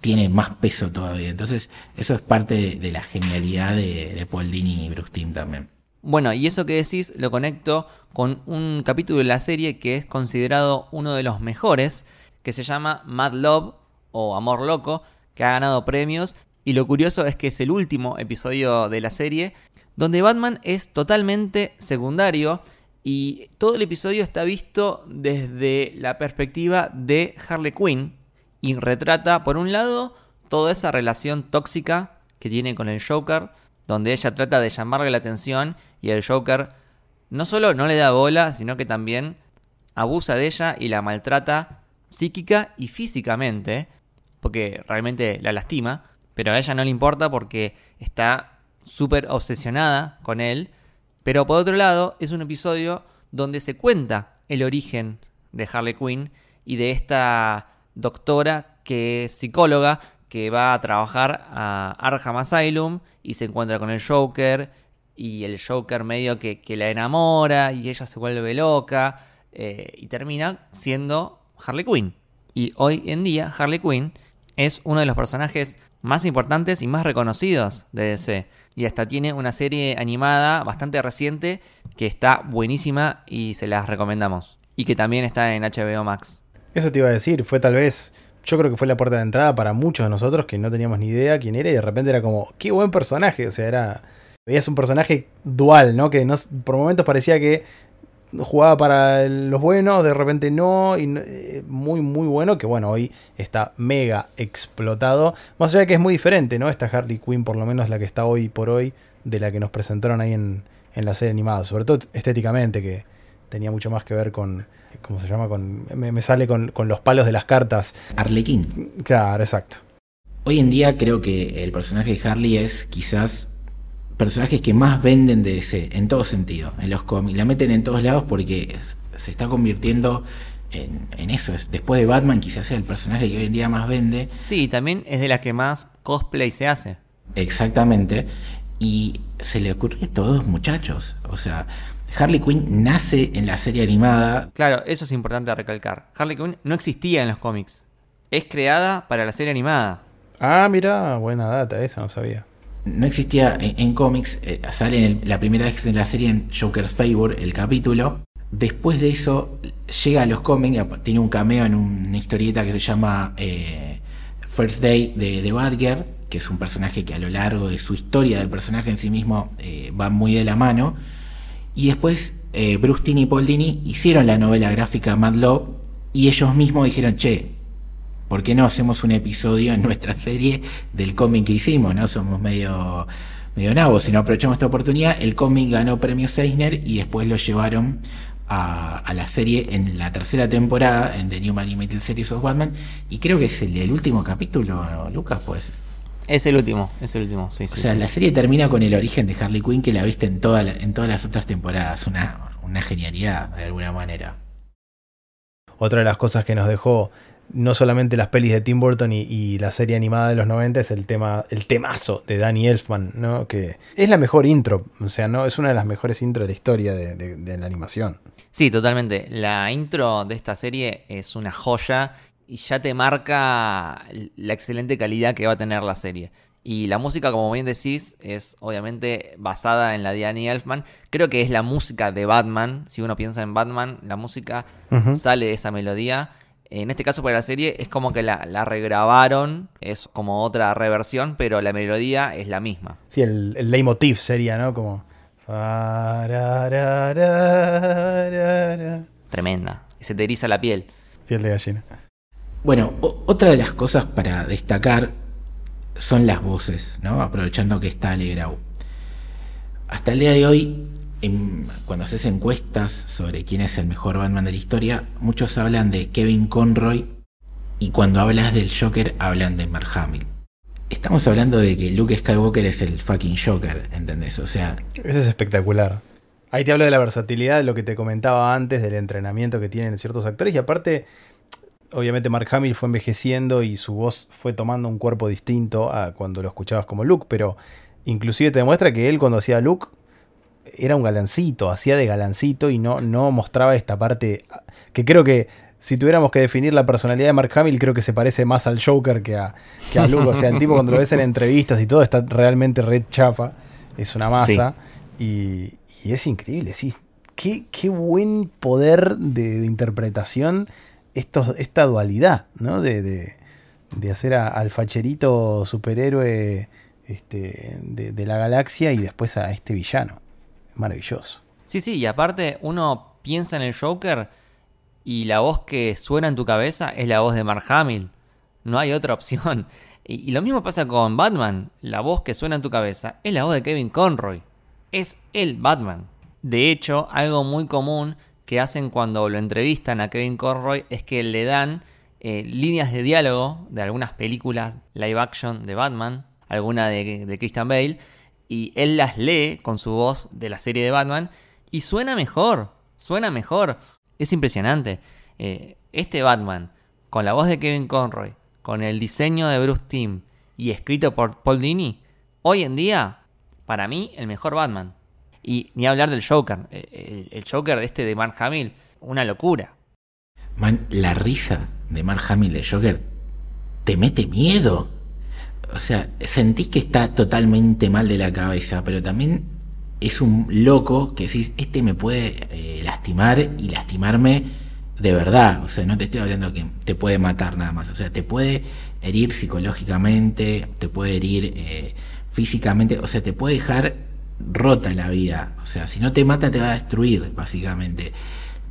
Speaker 2: tiene más peso todavía. Entonces, eso es parte de, la genialidad de, Paul Dini y Bruce Timm también.
Speaker 3: Bueno, y eso que decís lo conecto con un capítulo de la serie que es considerado uno de los mejores, que se llama Mad Love o Amor Loco, que ha ganado premios. Y lo curioso es que es el último episodio de la serie, donde Batman es totalmente secundario y todo el episodio está visto desde la perspectiva de Harley Quinn y retrata, por un lado, toda esa relación tóxica que tiene con el Joker, donde ella trata de llamarle la atención y el Joker no solo no le da bola, sino que también abusa de ella y la maltrata psíquica y físicamente, porque realmente la lastima, pero a ella no le importa porque está súper obsesionada con él. Pero por otro lado, es un episodio donde se cuenta el origen de Harley Quinn y de esta doctora que es psicóloga que va a trabajar a Arkham Asylum y se encuentra con el Joker y el Joker medio que, la enamora y ella se vuelve loca eh, y termina siendo Harley Quinn. Y hoy en día Harley Quinn es uno de los personajes más importantes y más reconocidos de DC. y hasta tiene una serie animada bastante reciente que está buenísima y se las recomendamos. Y que también está en HBO Max.
Speaker 7: Eso te iba a decir, fue tal vez, yo creo que fue la puerta de entrada para muchos de nosotros que no teníamos ni idea quién era y de repente era como, qué buen personaje, o sea, era, veías un personaje dual, ¿no? Que por momentos parecía que jugaba para los buenos, de repente no, y eh, muy, muy bueno, que bueno, hoy está mega explotado. Más allá de que es muy diferente, ¿no? Esta Harley Quinn, por lo menos la que está hoy por hoy, de la que nos presentaron ahí en, en la serie animada, sobre todo estéticamente, que tenía mucho más que ver con, ¿cómo se llama? Con, me, sale con, con, los palos de las cartas.
Speaker 2: Arlequín.
Speaker 7: Claro, exacto.
Speaker 2: Hoy en día creo que el personaje de Harley es quizás personajes que más venden de DC, en todo sentido, en los cómics. La meten en todos lados porque se está convirtiendo en, en, eso. Después de Batman quizás sea el personaje que hoy en día más vende.
Speaker 3: Sí, también es de la que más cosplay se hace.
Speaker 2: Exactamente. Y se le ocurre a todos muchachos. O sea, Harley Quinn nace en la serie animada.
Speaker 3: Claro, eso es importante recalcar. Harley Quinn no existía en los cómics. Es creada para la serie animada.
Speaker 7: Ah, mira, buena data, esa no sabía
Speaker 2: no existía en, cómics, eh, sale la primera vez en la serie en Joker's Favor, el capítulo. Después de eso, llega a los cómics, tiene un cameo en una historieta que se llama eh, First Day de, Badger, que es un personaje que a lo largo de su historia del personaje en sí mismo eh, va muy de la mano. Y después Bruce Timm y Paul Dini hicieron la novela gráfica Mad Love y ellos mismos dijeron, che, ¿por qué no hacemos un episodio en nuestra serie del cómic que hicimos? ¿no? Somos medio, medio nabos, si no aprovechamos esta oportunidad. El cómic ganó premio Eisner y después lo llevaron a, la serie en la tercera temporada, en The New Animated Series of Batman. Y creo que es el, último capítulo, Lucas, pues.
Speaker 3: Es el último, es el último, sí.
Speaker 2: O sea, la serie termina con el origen de Harley Quinn que la viste en, toda en todas las otras temporadas. Una, una genialidad, de alguna manera.
Speaker 7: Otra de las cosas que nos dejó no solamente las pelis de Tim Burton y, la serie animada de los 90 es el tema el temazo de Danny Elfman, ¿no? Que es la mejor intro, o sea, no es una de las mejores intros de la historia de, la animación.
Speaker 3: Sí, totalmente. La intro de esta serie es una joya y ya te marca la excelente calidad que va a tener la serie. Y la música, como bien decís, es obviamente basada en la de Danny Elfman. Creo que es la música de Batman. Si uno piensa en Batman, la música sale de esa melodía. En este caso para la serie es como que la, regrabaron, es como otra reversión, pero la melodía es la misma.
Speaker 7: Sí, el, el leitmotiv sería, ¿no? Como...
Speaker 3: Tremenda. Se te eriza la piel.
Speaker 7: Piel de gallina.
Speaker 2: Bueno, otra de las cosas para destacar son las voces, ¿no? Aprovechando que está Alegrau. Hasta el día de hoy cuando haces encuestas sobre quién es el mejor Batman de la historia, muchos hablan de Kevin Conroy y cuando hablas del Joker hablan de Mark Hamill. Estamos hablando de que Luke Skywalker es el fucking Joker, ¿entendés? O sea...
Speaker 7: Eso es espectacular. Ahí te hablo de la versatilidad, de lo que te comentaba antes, del entrenamiento que tienen ciertos actores y aparte, obviamente Mark Hamill fue envejeciendo y su voz fue tomando un cuerpo distinto a cuando lo escuchabas como Luke, pero inclusive te demuestra que él cuando hacía Luke era un galancito, hacía de galancito y no, no mostraba esta parte que creo que si tuviéramos que definir la personalidad de Mark Hamill, creo que se parece más al Joker que a, que a Luke. O sea, el tipo cuando lo ves en entrevistas y todo está realmente red chapa, es una masa y, es increíble, sí. Qué, qué buen poder de, interpretación esta dualidad, ¿no? De, de, hacer al facherito superhéroe este, de la galaxia y después a este villano maravilloso.
Speaker 3: Sí, sí, y aparte uno piensa en el Joker y la voz que suena en tu cabeza es la voz de Mark Hamill. No hay otra opción. Y, lo mismo pasa con Batman. La voz que suena en tu cabeza es la voz de Kevin Conroy. Es el Batman. De hecho, algo muy común que hacen cuando lo entrevistan a Kevin Conroy es que le dan eh, líneas de diálogo de algunas películas live action de Batman, alguna de, de Christian Bale, y él las lee con su voz de la serie de Batman y suena mejor, suena mejor. Es impresionante. Eh, este Batman, con la voz de Kevin Conroy, con el diseño de Bruce Timm y escrito por Paul Dini, hoy en día, para mí, el mejor Batman. Y ni hablar del Joker, el, el Joker de este de Mark Hamill, una locura.
Speaker 2: Man, la risa de Mark Hamill de Joker te mete miedo. O sea, sentís que está totalmente mal de la cabeza, pero también es un loco que decís, este me puede eh, lastimar y lastimarme de verdad. O sea, no te estoy hablando que te puede matar nada más. O sea, te puede herir psicológicamente, te puede herir eh, físicamente, o sea, te puede dejar rota la vida. O sea, si no te mata te va a destruir, básicamente.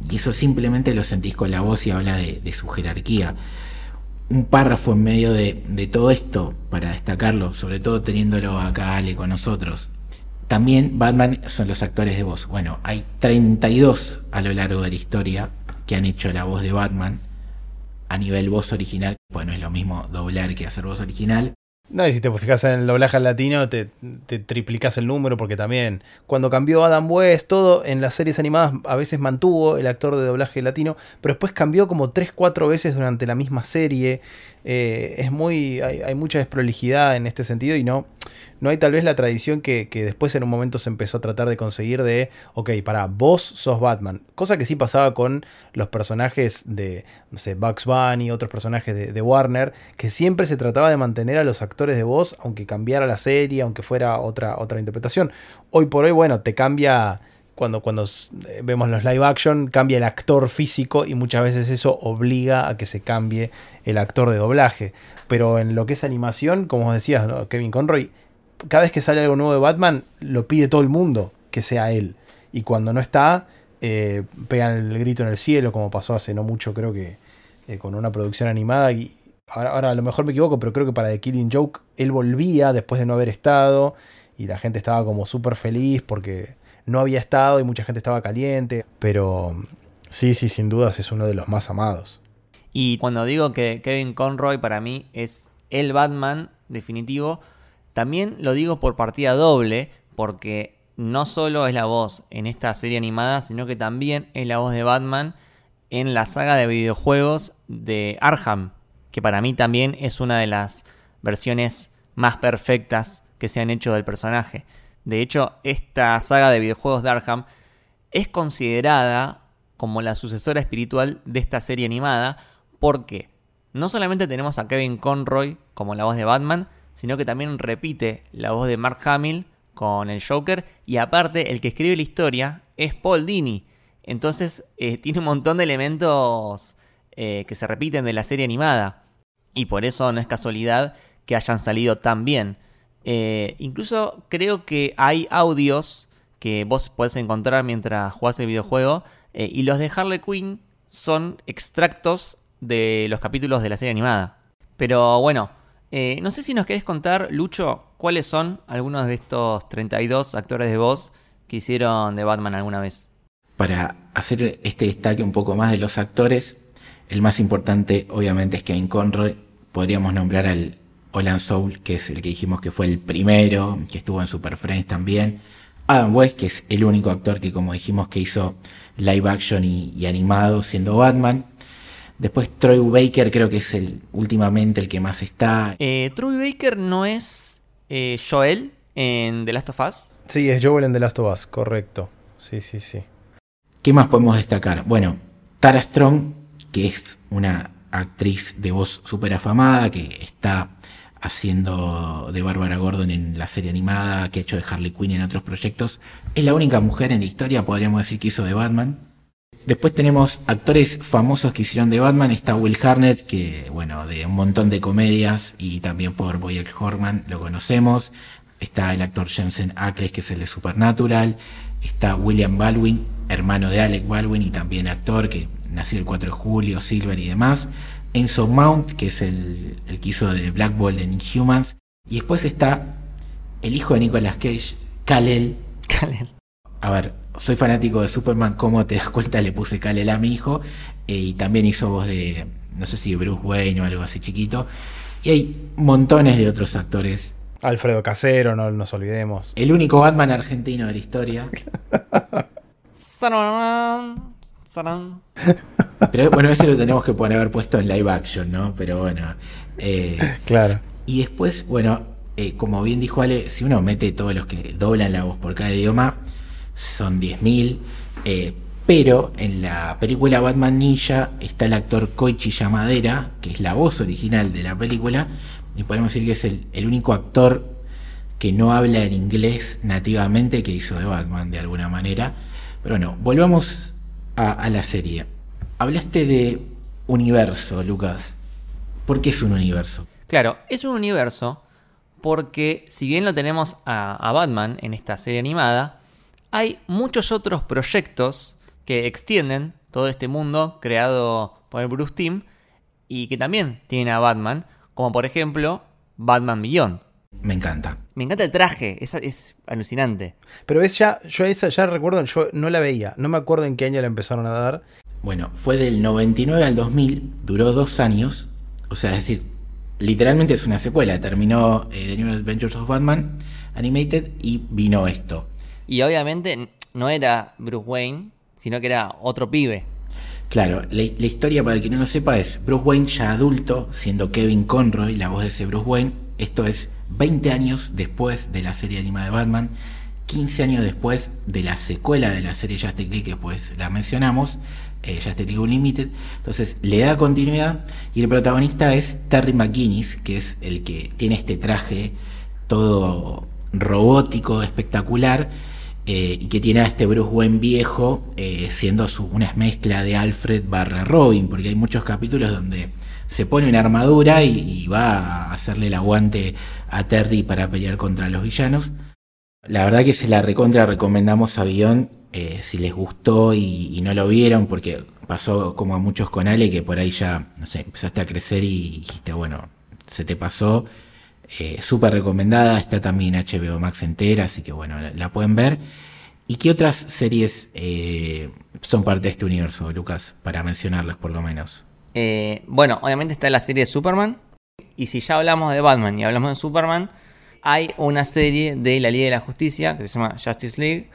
Speaker 2: Y eso simplemente lo sentís con la voz y habla de, su jerarquía. Un párrafo en medio de, todo esto, para destacarlo, sobre todo teniéndolo acá Ale con nosotros. También Batman son los actores de voz. Bueno, hay 32 a lo largo de la historia que han hecho la voz de Batman a nivel voz original. Bueno, es lo mismo doblar que hacer voz original.
Speaker 7: No, y si te fijas en el doblaje latino, te, te, triplicas el número, porque también cuando cambió Adam West, todo en las series animadas a veces mantuvo el actor de doblaje latino, pero después cambió como 3-4 veces durante la misma serie. Eh, es muy. Hay, mucha desprolijidad en este sentido y no, no hay tal vez la tradición que, que, después en un momento se empezó a tratar de conseguir de, ok, para vos sos Batman. Cosa que sí pasaba con los personajes de, Bugs Bunny, otros personajes de, de Warner, que siempre se trataba de mantener a los actores de voz, aunque cambiara la serie, aunque fuera otra, otra interpretación. Hoy por hoy, bueno, te cambia cuando, cuando eh, vemos los live action, cambia el actor físico y muchas veces eso obliga a que se cambie el actor de doblaje. Pero en lo que es animación, como os decías, Kevin Conroy, cada vez que sale algo nuevo de Batman, lo pide todo el mundo que sea él. Y cuando no está, eh, pegan el grito en el cielo, como pasó hace no mucho, creo que eh, con una producción animada. Y ahora, ahora a lo mejor me equivoco, pero creo que para The Killing Joke él volvía después de no haber estado. Y la gente estaba como súper feliz porque no había estado y mucha gente estaba caliente, pero sí, sí, sin dudas es uno de los más amados.
Speaker 3: Y cuando digo que Kevin Conroy para mí es el Batman definitivo, también lo digo por partida doble, porque no solo es la voz en esta serie animada, sino que también es la voz de Batman en la saga de videojuegos de Arkham, que para mí también es una de las versiones más perfectas que se han hecho del personaje. De hecho, esta saga de videojuegos de es considerada como la sucesora espiritual de esta serie animada porque no solamente tenemos a Kevin Conroy como la voz de Batman, sino que también repite la voz de Mark Hamill con el Joker y aparte el que escribe la historia es Paul Dini. Entonces eh, tiene un montón de elementos eh, que se repiten de la serie animada y por eso no es casualidad que hayan salido tan bien. Eh, incluso creo que hay audios que vos podés encontrar mientras jugás el videojuego. Eh, y los de Harley Quinn son extractos de los capítulos de la serie animada. Pero bueno, eh, no sé si nos querés contar, Lucho, cuáles son algunos de estos 32 actores de voz que hicieron de Batman alguna vez.
Speaker 2: Para hacer este destaque un poco más de los actores, el más importante obviamente es Kevin Conroy. Podríamos nombrar al Olan Soul, que es el que dijimos que fue el primero, que estuvo en Super Friends también. Adam West, que es el único actor que, como dijimos, que hizo live action y, animado siendo Batman. Después Troy Baker creo que es el últimamente el que más está.
Speaker 3: Eh, Troy Baker no es eh, Joel en The Last of Us.
Speaker 7: Sí, es Joel en The Last of Us, correcto. Sí, sí, sí.
Speaker 2: ¿Qué más podemos destacar? Bueno, Tara Strong, que es una actriz de voz súper afamada, que está haciendo de Bárbara Gordon en la serie animada, que ha hecho de Harley Quinn en otros proyectos. Es la única mujer en la historia, podríamos decir, que hizo de Batman. Después tenemos actores famosos que hicieron de Batman. Está Will Harnett, que, bueno, de un montón de comedias y también por Boyer Horman lo conocemos. Está el actor Jensen Ackles, que es el de Supernatural. Está William Baldwin, hermano de Alec Baldwin y también actor que nació el 4 de julio, Silver y demás. Enzo Mount, que es el, el que hizo de Black Bolt en Inhumans. Y después está el hijo de Nicolas Cage, Kal-El. A ver, soy fanático de Superman, como te das cuenta? Le puse Kal-El a mi hijo. Eh, y también hizo voz de, no sé si Bruce Wayne o algo así chiquito. Y hay montones de otros actores.
Speaker 7: Alfredo Casero, no nos olvidemos.
Speaker 2: El único Batman argentino de la historia. Pero bueno, eso lo tenemos que poner haber puesto en live action, ¿no? Pero bueno. Eh,
Speaker 7: claro.
Speaker 2: Y después, bueno, eh, como bien dijo Ale, si uno mete todos los que doblan la voz por cada idioma, son 10.000. Eh, pero en la película Batman Ninja está el actor Koichi Yamadera, que es la voz original de la película, y podemos decir que es el, el único actor que no habla en inglés nativamente que hizo de Batman de alguna manera. Pero bueno, volvamos a, la serie. Hablaste de universo, Lucas. ¿Por qué es un universo?
Speaker 3: Claro, es un universo porque si bien lo tenemos a, a Batman en esta serie animada, hay muchos otros proyectos que extienden todo este mundo creado por el Bruce Team y que también tienen a Batman, como por ejemplo Batman Beyond.
Speaker 2: Me encanta.
Speaker 3: Me encanta el traje, es, es alucinante.
Speaker 7: Pero es ya, yo esa ya recuerdo, yo no la veía, no me acuerdo en qué año la empezaron a dar.
Speaker 2: Bueno, fue del 99 al 2000, duró dos años, o sea, es decir, literalmente es una secuela, terminó eh, The New Adventures of Batman Animated y vino esto.
Speaker 3: Y obviamente no era Bruce Wayne, sino que era otro pibe.
Speaker 2: Claro, la, la historia para el que no lo sepa es Bruce Wayne ya adulto, siendo Kevin Conroy la voz de ese Bruce Wayne, esto es 20 años después de la serie animada de Batman, 15 años después de la secuela de la serie Justice League, que pues la mencionamos, eh, Justice League Unlimited. Entonces le da continuidad y el protagonista es Terry McGuinness, que es el que tiene este traje todo robótico, espectacular. eh, y que tiene a este Bruce Wayne viejo eh, siendo una mezcla de Alfred barra Robin, porque hay muchos capítulos donde se pone una armadura y, va a hacerle el aguante a Terry para pelear contra los villanos. La verdad que se la recontra recomendamos a Bion eh, si les gustó y, no lo vieron, porque pasó como a muchos con Ale, que por ahí ya, no sé, empezaste a crecer y dijiste, bueno, se te pasó. Eh, Súper recomendada, está también HBO Max entera, así que bueno, la, la pueden ver. ¿Y qué otras series eh, son parte de este universo, Lucas? Para mencionarlas por lo menos.
Speaker 3: Eh, bueno, obviamente está la serie de Superman. Y si ya hablamos de Batman y hablamos de Superman, hay una serie de la Liga de la Justicia que se llama Justice League.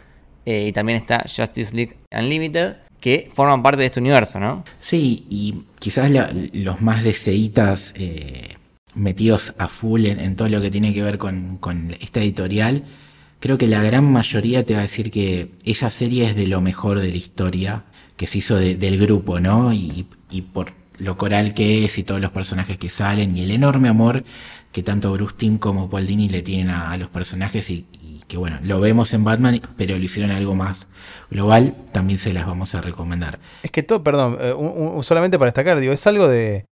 Speaker 3: eh, y también está Justice League Unlimited, que forman parte de este universo, ¿no?
Speaker 2: Sí, y quizás los más deseitas eh, metidos a full en, todo lo que tiene que ver con, esta editorial, creo que la gran mayoría te va a decir que esa serie es de lo mejor de la historia que se hizo de- del grupo, ¿no? Y, y por lo coral que es y todos los personajes que salen y el enorme amor que tanto Bruce como Paul Dini le tienen a, los personajes y, que bueno, lo vemos en Batman, pero lo hicieron algo más global, también se las vamos a recomendar.
Speaker 7: Es que todo, perdón, eh, solamente para destacar, digo, es algo de.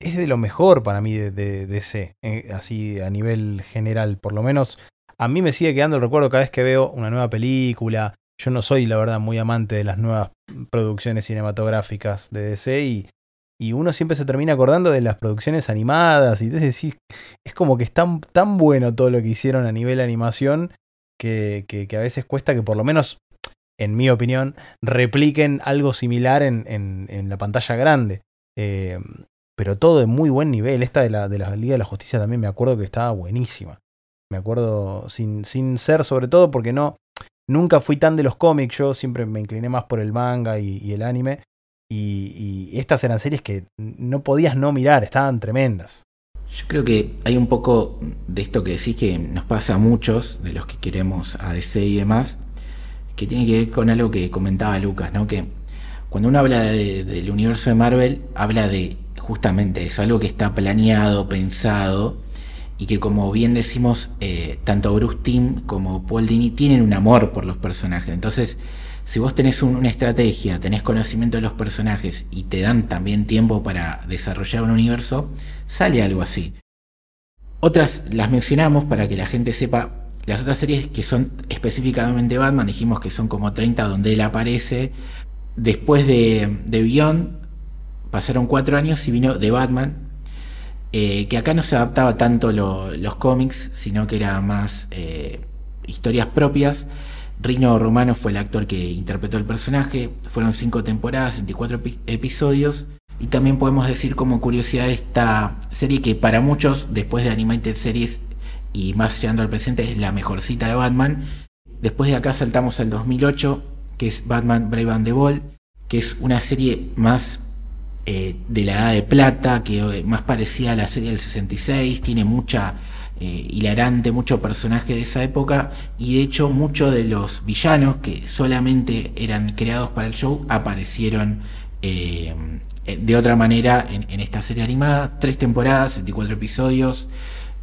Speaker 7: Es de lo mejor para mí de, de, de ese, eh, así a nivel general. Por lo menos a mí me sigue quedando el recuerdo cada vez que veo una nueva película. Yo no soy, la verdad, muy amante de las nuevas producciones cinematográficas de DC y, y uno siempre se termina acordando de las producciones animadas y entonces sí, es como que es tan, bueno todo lo que hicieron a nivel animación que, que, a veces cuesta que por lo menos, en mi opinión, repliquen algo similar en, en, la pantalla grande. Eh, pero todo de muy buen nivel. Esta de la, de la Liga de la Justicia también me acuerdo que estaba buenísima. Me acuerdo sin, sin ser sobre todo porque no... Nunca fui tan de los cómics, yo siempre me incliné más por el manga y el anime. Y, y estas eran series que no podías no mirar, estaban tremendas.
Speaker 2: Yo creo que hay un poco de esto que decís que nos pasa a muchos, de los que queremos a DC y demás, que tiene que ver con algo que comentaba Lucas, ¿no? Que cuando uno habla de- del universo de Marvel, habla de justamente eso, algo que está planeado, pensado, y que como bien decimos, eh, tanto Bruce Timm como Paul Dini tienen un amor por los personajes. Entonces, si vos tenés un- una estrategia, tenés conocimiento de los personajes y te dan también tiempo para desarrollar un universo, sale algo así. Otras las mencionamos para que la gente sepa. Las otras series que son específicamente Batman, dijimos que son como 30 donde él aparece. Después de, de Beyond, pasaron cuatro años y vino The Batman, eh, que acá no se adaptaba tanto lo- los cómics, sino que era más eh, historias propias. Rino Romano fue el actor que interpretó el personaje. Fueron cinco temporadas, 24 epi- episodios. Y también podemos decir como curiosidad esta serie que para muchos, después de Animated Series y más llegando al presente, es la mejor cita de Batman. Después de acá saltamos al 2008, que es Batman Brave and the Bold, que es una serie más eh, de la edad de plata, que eh, más parecida a la serie del 66, tiene mucha eh, hilarante, mucho personaje de esa época, y de hecho muchos de los villanos que solamente eran creados para el show aparecieron Eh, de otra manera, en, esta serie animada, tres temporadas, 74 episodios,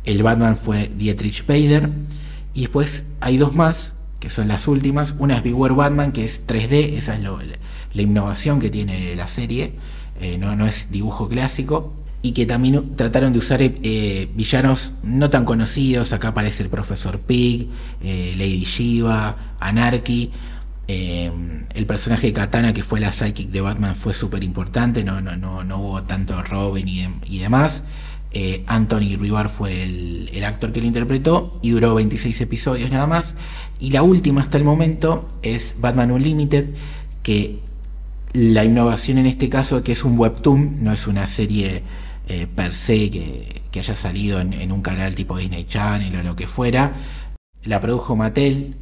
Speaker 2: el Batman fue Dietrich Bader, y después hay dos más, que son las últimas. Una es Beware Batman, que es 3D, esa es la innovación que tiene la serie, eh, no, no es dibujo clásico y que también trataron de usar eh, villanos no tan conocidos. Acá aparece el Profesor Pig, eh, Lady Shiva, Anarchy. el personaje de Katana, que fue la psychic de Batman, fue súper importante. No, no, no, no hubo tanto Robin y, demás. Anthony Rivar fue el, el, actor que lo interpretó y duró 26 episodios nada más. Y la última hasta el momento es Batman Unlimited, que la innovación en este caso que es un webtoon, no es una serie eh, per se que, haya salido en, un canal tipo Disney Channel o lo que fuera. La produjo Mattel,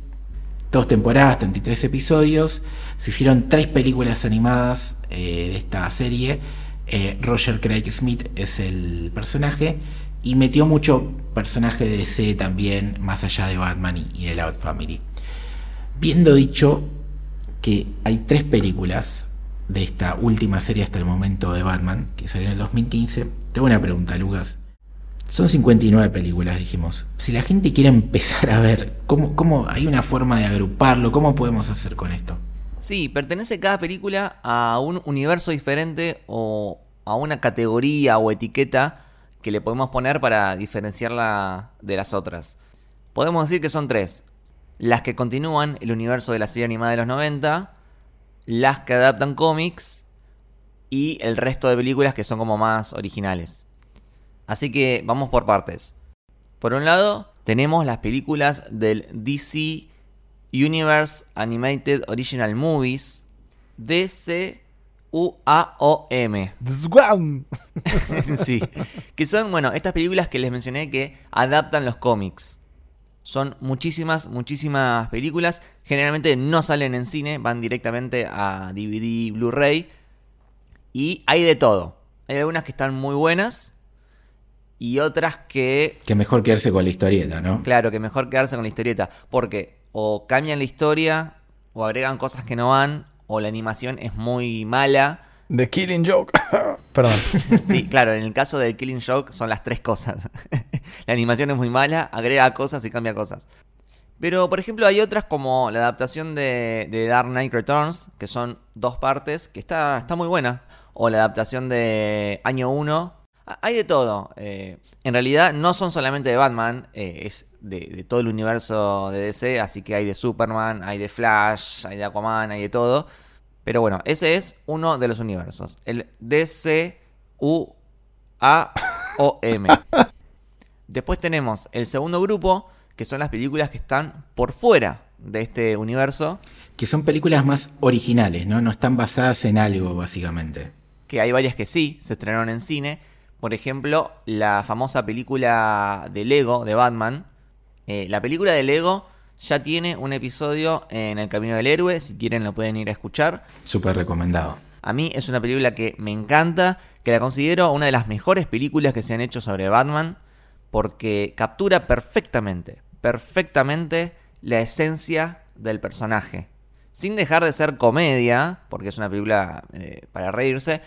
Speaker 2: dos temporadas, 33 episodios. Se hicieron tres películas animadas eh, de esta serie. Eh, Roger Craig Smith es el personaje y metió mucho personaje de DC también, más allá de Batman y, y el Out Family. Viendo dicho que hay tres películas de esta última serie hasta el momento de Batman, que salió en el 2015. Tengo una pregunta, Lucas. Son 59 películas, dijimos. Si la gente quiere empezar a ver, ¿cómo, ¿cómo hay una forma de agruparlo? ¿Cómo podemos hacer con esto?
Speaker 3: Sí, pertenece cada película a un universo diferente o a una categoría o etiqueta que le podemos poner para diferenciarla de las otras. Podemos decir que son tres. Las que continúan el universo de la serie animada de los 90, las que adaptan cómics y el resto de películas que son como más originales. Así que vamos por partes. Por un lado, tenemos las películas del DC Universe Animated Original Movies, DC UAOM. sí, que son, bueno, estas películas que les mencioné que adaptan los cómics. Son muchísimas, muchísimas películas. Generalmente no salen en cine, van directamente a DVD, Blu-ray. Y hay de todo. Hay algunas que están muy buenas y otras que...
Speaker 2: Que mejor quedarse con la historieta, ¿no?
Speaker 3: Claro, que mejor quedarse con la historieta. Porque o cambian la historia, o agregan cosas que no van, o la animación es muy mala.
Speaker 7: The Killing Joke. Perdón.
Speaker 3: Sí, claro, en el caso del Killing Joke son las tres cosas. la animación es muy mala, agrega cosas y cambia cosas. Pero, por ejemplo, hay otras como la adaptación de, Dark Knight Returns, que son dos partes, que está, está muy buena. O la adaptación de Año 1. Hay de todo. Eh, en realidad no son solamente de Batman, eh, es de, de, todo el universo de DC, así que hay de Superman, hay de Flash, hay de Aquaman, hay de todo. Pero bueno, ese es uno de los universos. El D-C-U-A-O-M. Después tenemos el segundo grupo, que son las películas que están por fuera de este universo.
Speaker 2: Que son películas más originales, ¿no? No están basadas en algo, básicamente.
Speaker 3: Que hay varias que sí, se estrenaron en cine. Por ejemplo, la famosa película de Lego, de Batman. Eh, la película de Lego ya tiene un episodio en El Camino del Héroe, si quieren lo pueden ir a escuchar.
Speaker 2: Súper recomendado.
Speaker 3: A mí es una película que me encanta, que la considero una de las mejores películas que se han hecho sobre Batman, porque captura perfectamente, perfectamente la esencia del personaje. Sin dejar de ser comedia, porque es una película eh, para reírse,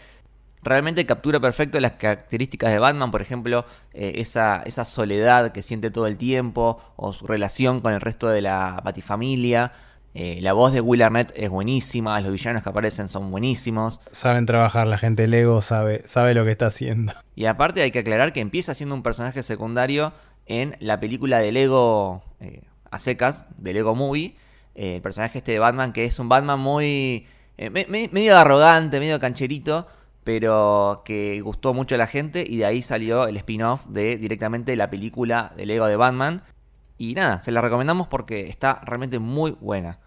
Speaker 3: realmente captura perfecto las características de Batman, por ejemplo, eh, esa, esa, soledad que siente todo el tiempo, o su relación con el resto de la Batifamilia. Eh, la voz de Will Arnett es buenísima, los villanos que aparecen son buenísimos.
Speaker 7: Saben trabajar, la gente Lego sabe, sabe lo que está haciendo.
Speaker 3: Y aparte hay que aclarar que empieza siendo un personaje secundario en la película de Lego eh, a secas, de Lego Movie. el personaje este de Batman, que es un Batman muy... medio arrogante, medio cancherito, pero que gustó mucho a la gente y de ahí salió el spin-off de directamente la película de Lego de Batman. Y nada, se la recomendamos porque está realmente muy buena.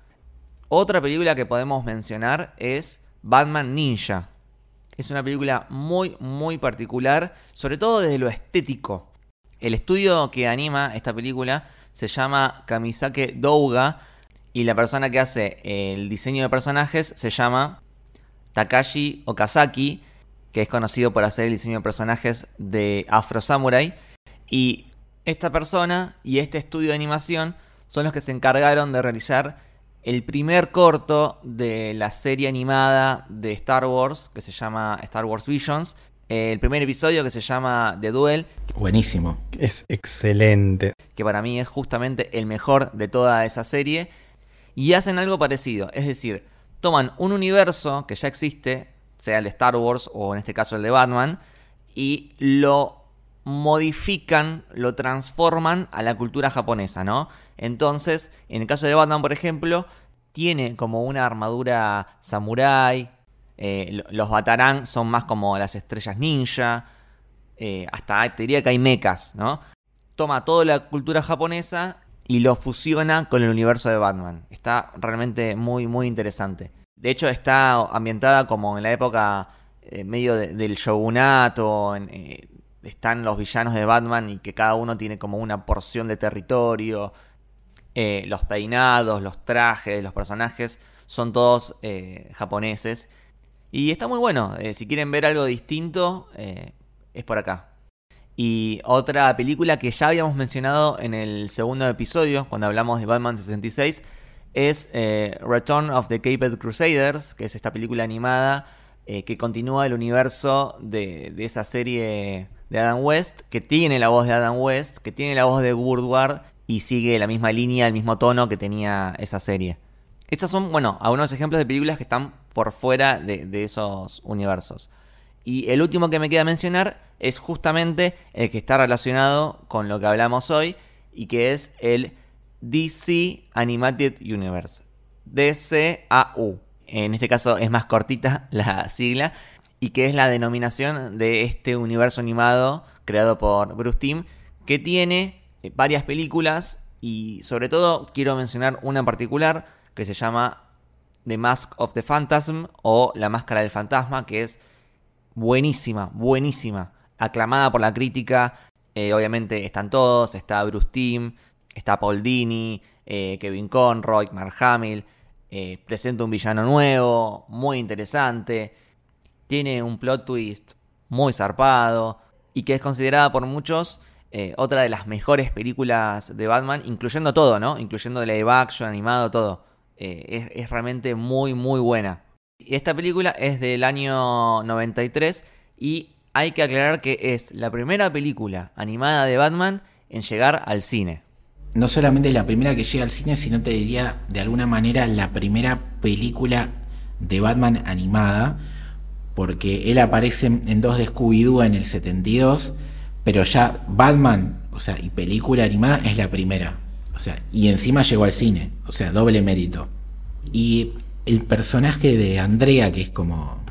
Speaker 3: Otra película que podemos mencionar es Batman Ninja. Es una película muy, muy particular, sobre todo desde lo estético. El estudio que anima esta película se llama Kamisake Douga y la persona que hace el diseño de personajes se llama Takashi Okazaki, que es conocido por hacer el diseño de personajes de Afro Samurai. Y esta persona y este estudio de animación son los que se encargaron de realizar el primer corto de la serie animada de Star Wars, que se llama Star Wars Visions. El primer episodio que se llama The Duel,
Speaker 2: Buenísimo.
Speaker 7: Es excelente.
Speaker 3: que para mí es justamente el mejor de toda esa serie. Y hacen algo parecido, es decir, toman un universo que ya existe, sea el de Star Wars o en este caso el de Batman, y lo modifican, lo transforman a la cultura japonesa, ¿no? Entonces, en el caso de Batman, por ejemplo, tiene como una armadura samurai, eh, lo- los Batarang son más como las estrellas ninja, eh, hasta te diría que hay mechas, ¿no? Toma toda la cultura japonesa y lo fusiona con el universo de Batman. Está realmente muy, muy interesante. De hecho, está ambientada como en la época eh, medio de- del shogunato. están los villanos de Batman y que cada uno tiene como una porción de territorio. Los peinados, los trajes, los personajes son todos japoneses. Y está muy bueno. eh, si quieren ver algo distinto, eh, es por acá. Y otra película que ya habíamos mencionado en el segundo episodio, cuando hablamos de Batman 66, es eh, Return of the Caped Crusaders, que es esta película animada que continúa el universo de, de esa serie de Adam West, que tiene la voz de Adam West, que tiene la voz de Woodward y sigue la misma línea, el mismo tono que tenía esa serie. Estos son, bueno, algunos ejemplos de películas que están por fuera de, esos universos. Y el último que me queda mencionar es justamente el que está relacionado con lo que hablamos hoy y que es el DC Animated Universe. DCAU. En este caso es más cortita la sigla y que es la denominación de este universo animado creado por Bruce Timm que tiene varias películas y sobre todo quiero mencionar una en particular que se llama The Mask of the Phantasm o La Máscara del Fantasma que es buenísima, buenísima, aclamada por la crítica. Eh, obviamente están todos, está Bruce Timm, está Paul Dini, eh, Kevin Conroy, Mark Hamill. eh, presenta un villano nuevo, muy interesante. Tiene un plot twist muy zarpado y que es considerada por muchos otra de las mejores películas de Batman, incluyendo todo, ¿no? Incluyendo live action, animado, todo. Eh, es, realmente muy, muy buena. Esta película es del año 93 y hay que aclarar que es la primera película animada de Batman en llegar al cine.
Speaker 2: No solamente la primera que llega al cine, sino te diría de alguna manera la primera película de Batman animada, porque él aparece en dos de Scooby-Doo en el 72, pero ya Batman, o sea, y película animada es la primera. O sea, y encima llegó al cine, o sea, doble mérito. Y el personaje de Andrea, que es como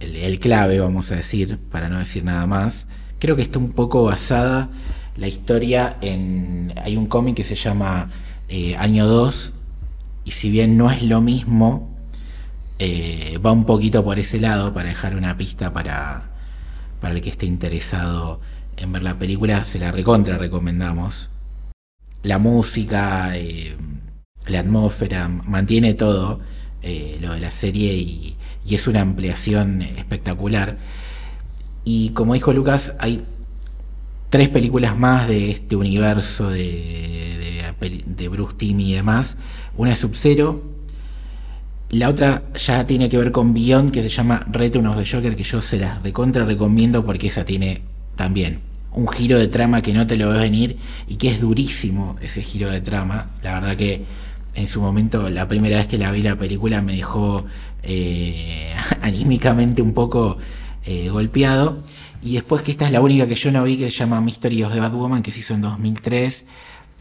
Speaker 2: el, clave, vamos a decir, para no decir nada más, creo que está un poco basada la historia en... Hay un cómic que se llama eh, Año 2, y si bien no es lo mismo, eh, va un poquito por ese lado para dejar una pista para, para el que esté interesado en ver la película, se la recontra recomendamos. La música, eh, la atmósfera, mantiene todo eh, lo de la serie y, es una ampliación espectacular. Y como dijo Lucas, hay tres películas más de este universo de, de, Bruce Timm y demás. Una es Sub-Zero. La otra ya tiene que ver con Beyond, que se llama Return of the Joker, que yo se las recontra recomiendo porque esa tiene también un giro de trama que no te lo ves venir y que es durísimo ese giro de trama. La verdad que en su momento, la primera vez que la vi la película me dejó eh, anímicamente un poco eh, golpeado. Y después que esta es la única que yo no vi, que se llama Mystery of the Batwoman, que se hizo en 2003,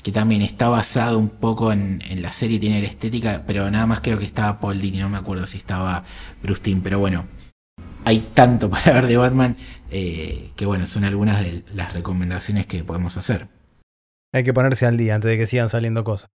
Speaker 2: que también está basado un poco en, la serie, tiene la estética, pero nada más creo que estaba Paul Dini, no me acuerdo si estaba Bruce Timm, pero bueno, hay tanto para ver de Batman eh, que bueno, son algunas de las recomendaciones que podemos hacer.
Speaker 7: Hay que ponerse al día antes de que sigan saliendo cosas.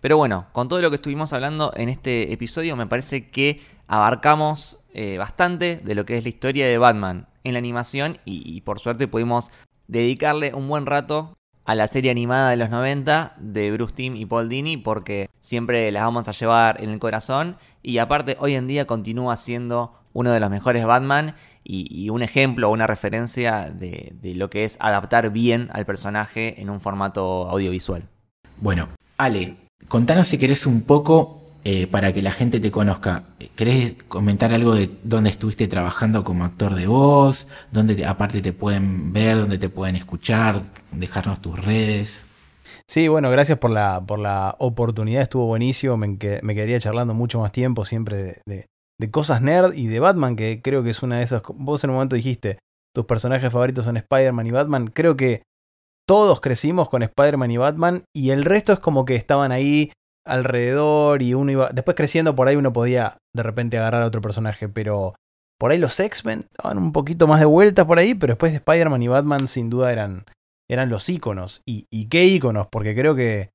Speaker 3: Pero bueno, con todo lo que estuvimos hablando en este episodio, me parece que abarcamos eh, bastante de lo que es la historia de Batman en la animación y, y por suerte pudimos dedicarle un buen rato a la serie animada de los 90 de Bruce Timm y Paul Dini porque siempre las vamos a llevar en el corazón y aparte hoy en día continúa siendo uno de los mejores Batman y, y un ejemplo, una referencia de, de lo que es adaptar bien al personaje en un formato audiovisual.
Speaker 2: Bueno, Ale, contanos si querés un poco eh, para que la gente te conozca, ¿querés comentar algo de dónde estuviste trabajando como actor de voz? ¿Dónde te- aparte te pueden ver, dónde te pueden escuchar? Dejarnos tus redes.
Speaker 7: Sí, bueno, gracias por la, por la oportunidad, estuvo buenísimo, me, me quedaría charlando mucho más tiempo siempre de, de- de cosas nerd y de Batman, que creo que es una de esas, vos en un momento dijiste, tus personajes favoritos son Spider-Man y Batman, creo que todos crecimos con Spider-Man y Batman y el resto es como que estaban ahí alrededor y uno iba, después creciendo por ahí uno podía de repente agarrar a otro personaje, pero por ahí los X-Men daban un poquito más de vueltas por ahí, pero después Spider-Man y Batman sin duda eran, eran los íconos. Y, y qué íconos, porque creo que,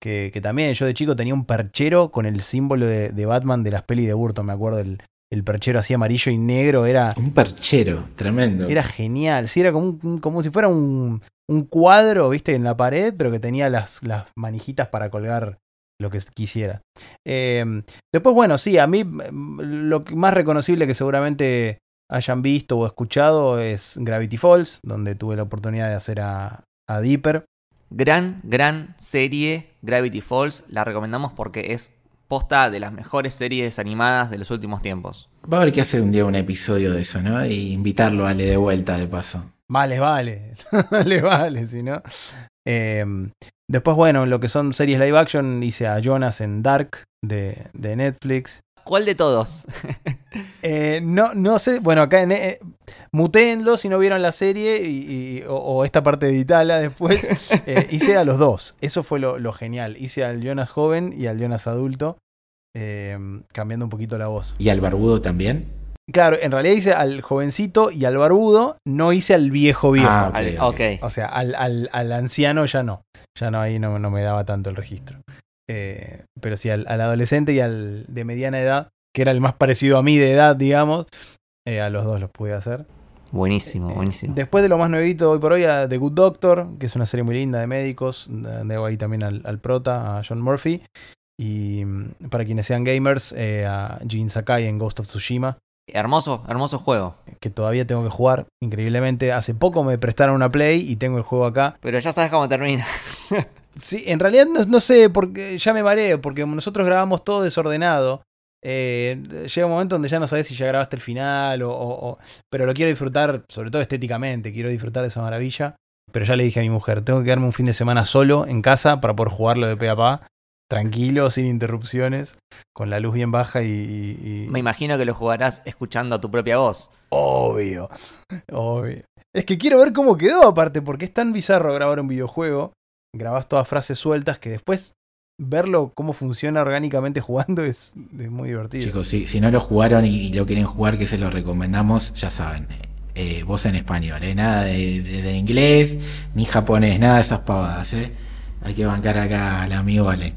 Speaker 7: que, que también yo de chico tenía un perchero con el símbolo de, de Batman de las pelis de Burton, me acuerdo, el, el perchero así amarillo y negro, era,
Speaker 2: Un perchero, tremendo.
Speaker 7: era genial. Sí, era como, un- como si fuera un, un cuadro, viste, en la pared, pero que tenía las, las manijitas para colgar lo que quisiera. Eh, después, bueno, sí, a mí lo más reconocible que seguramente hayan visto o escuchado es Gravity Falls, donde tuve la oportunidad de hacer a, a Dipper.
Speaker 3: Gran, gran serie Gravity Falls. La recomendamos porque es posta de las mejores series animadas de los últimos tiempos.
Speaker 2: Va a haber que hacer un día un episodio de eso, ¿no? Y invitarlo a Ale de vuelta de paso.
Speaker 7: Vale, vale. vale, vale, si no. Eh, después, bueno, lo que son series live action, hice a Jonas en Dark de, de Netflix.
Speaker 3: ¿Cuál de todos?
Speaker 7: Eh, no, no sé, bueno, acá en, eh, mutéenlo si no vieron la serie y, y- o, o esta parte editala después. Eh, hice a los dos, eso fue lo, lo genial. Hice al Jonas joven y al Jonas adulto, eh, cambiando un poquito la voz.
Speaker 2: ¿Y al barbudo también?
Speaker 7: Claro, en realidad hice al jovencito y al barbudo, no hice al viejo viejo.
Speaker 2: Ah, ok,
Speaker 3: Al-
Speaker 2: ok.
Speaker 3: ok.
Speaker 7: O sea, al, al- al anciano ya no. Ya no, ahí no, no me daba tanto el registro. Eh, pero sí, al, al adolescente y al de mediana edad, que era el más parecido a mí de edad, digamos, eh, a los dos los pude hacer.
Speaker 3: Buenísimo,
Speaker 7: Eh,
Speaker 3: buenísimo.
Speaker 7: Después de lo más nuevito hoy por hoy, a The Good Doctor, que es una serie muy linda de médicos. Debo ahí también al, al prota, a John Murphy. Y mm, para quienes sean gamers, a Jin Sakai en Ghost of Tsushima,
Speaker 3: Hermoso, hermoso juego.
Speaker 7: que todavía tengo que jugar increíblemente. Hace poco me prestaron una Play y tengo el juego acá.
Speaker 3: Pero ya sabes cómo termina.
Speaker 7: Sí, en realidad no, no sé, porque ya me mareo, porque nosotros grabamos todo desordenado. Eh, llega un momento donde ya no sabes si ya grabaste el final o, o- o- Pero lo quiero disfrutar, sobre todo estéticamente, quiero disfrutar de esa maravilla. Pero ya le dije a mi mujer, tengo que quedarme un fin de semana solo en casa para poder jugarlo de pe a pa, tranquilo, sin interrupciones, con la luz bien baja y... y- y-
Speaker 3: Me imagino que lo jugarás escuchando a tu propia voz.
Speaker 7: Obvio, obvio. Es que quiero ver cómo quedó aparte, porque es tan bizarro grabar un videojuego. Grabás todas frases sueltas que después verlo cómo funciona orgánicamente jugando es, es muy divertido.
Speaker 2: Chicos, si, si no lo jugaron y, y lo quieren jugar, que se lo recomendamos, ya saben. eh, voz en español, ¿eh? nada de, de- de inglés, ni japonés, nada de esas pavadas. ¿eh? Hay que bancar acá al amigo Ale.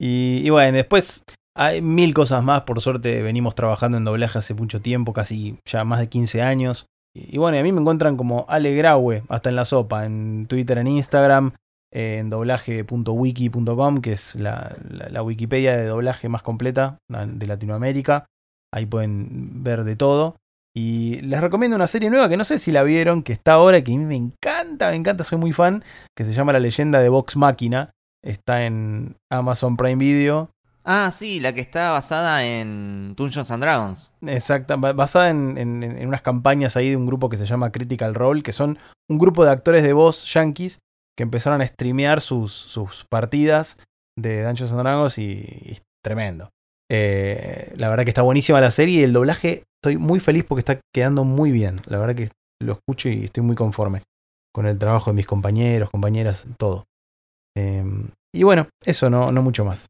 Speaker 7: Y, y bueno, después hay mil cosas más. Por suerte venimos trabajando en doblaje hace mucho tiempo, casi ya más de 15 años. Y, bueno, a mí me encuentran como Ale Graue, hasta en la sopa, en Twitter, en Instagram, en doblaje.wiki.com, que es la, la- la Wikipedia de doblaje más completa de Latinoamérica. Ahí pueden ver de todo. Y les recomiendo una serie nueva que no sé si la vieron, que está ahora, que a mí me encanta, me encanta, soy muy fan, que se llama La leyenda de Vox Máquina. Está en Amazon Prime Video.
Speaker 3: Ah, sí, la que está basada en Dungeons and Dragons.
Speaker 7: Exacta, ba- basada en, en- en unas campañas ahí de un grupo que se llama Critical Role, que son un grupo de actores de voz yankees que empezaron a streamear sus, sus partidas de Dungeons and Dragons y, y es tremendo. Eh, la verdad que está buenísima la serie y el doblaje estoy muy feliz porque está quedando muy bien. La verdad que lo escucho y estoy muy conforme con el trabajo de mis compañeros, compañeras, todo. Eh, y bueno, eso, no, no mucho más.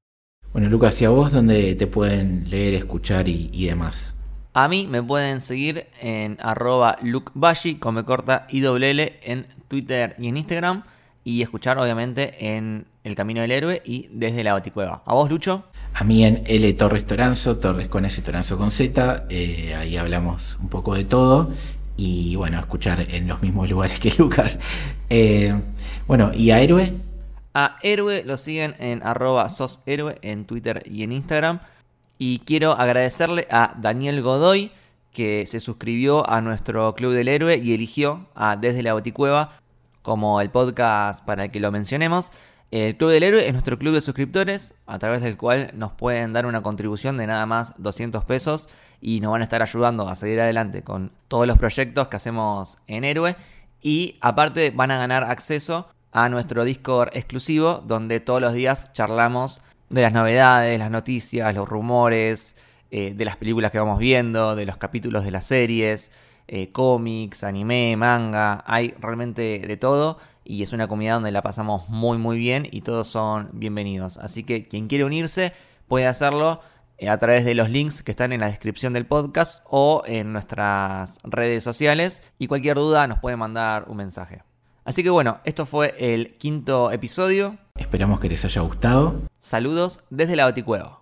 Speaker 2: Bueno, Lucas, ¿y a vos dónde te pueden leer, escuchar y, y demás?
Speaker 3: A mí me pueden seguir en arroba lukebashi, come corta IWL en Twitter y en Instagram. Y escuchar obviamente en El Camino del Héroe y desde la Baticueva. ¿A vos, Lucho?
Speaker 2: A mí en L Torres Toranzo, Torres con S, Toranzo con Z, eh, ahí hablamos un poco de todo y bueno, escuchar en los mismos lugares que Lucas. Eh, bueno, ¿y a Héroe?
Speaker 3: A Héroe lo siguen en arroba soshéroe en Twitter y en Instagram. Y quiero agradecerle a Daniel Godoy que se suscribió a nuestro Club del Héroe y eligió a Desde la Boticueva como el podcast para el que lo mencionemos. El Club del Héroe es nuestro club de suscriptores, a través del cual nos pueden dar una contribución de nada más 200 pesos y nos van a estar ayudando a seguir adelante con todos los proyectos que hacemos en Héroe. Y aparte van a ganar acceso a nuestro Discord exclusivo, donde todos los días charlamos de las novedades, las noticias, los rumores, eh, de las películas que vamos viendo, de los capítulos de las series, eh, cómics, anime, manga, hay realmente de todo y es una comunidad donde la pasamos muy muy bien y todos son bienvenidos. Así que quien quiere unirse puede hacerlo eh, a través de los links que están en la descripción del podcast o en nuestras redes sociales y cualquier duda nos puede mandar un mensaje. Así que bueno, esto fue el quinto episodio.
Speaker 2: Esperamos que les haya gustado.
Speaker 3: Saludos desde la.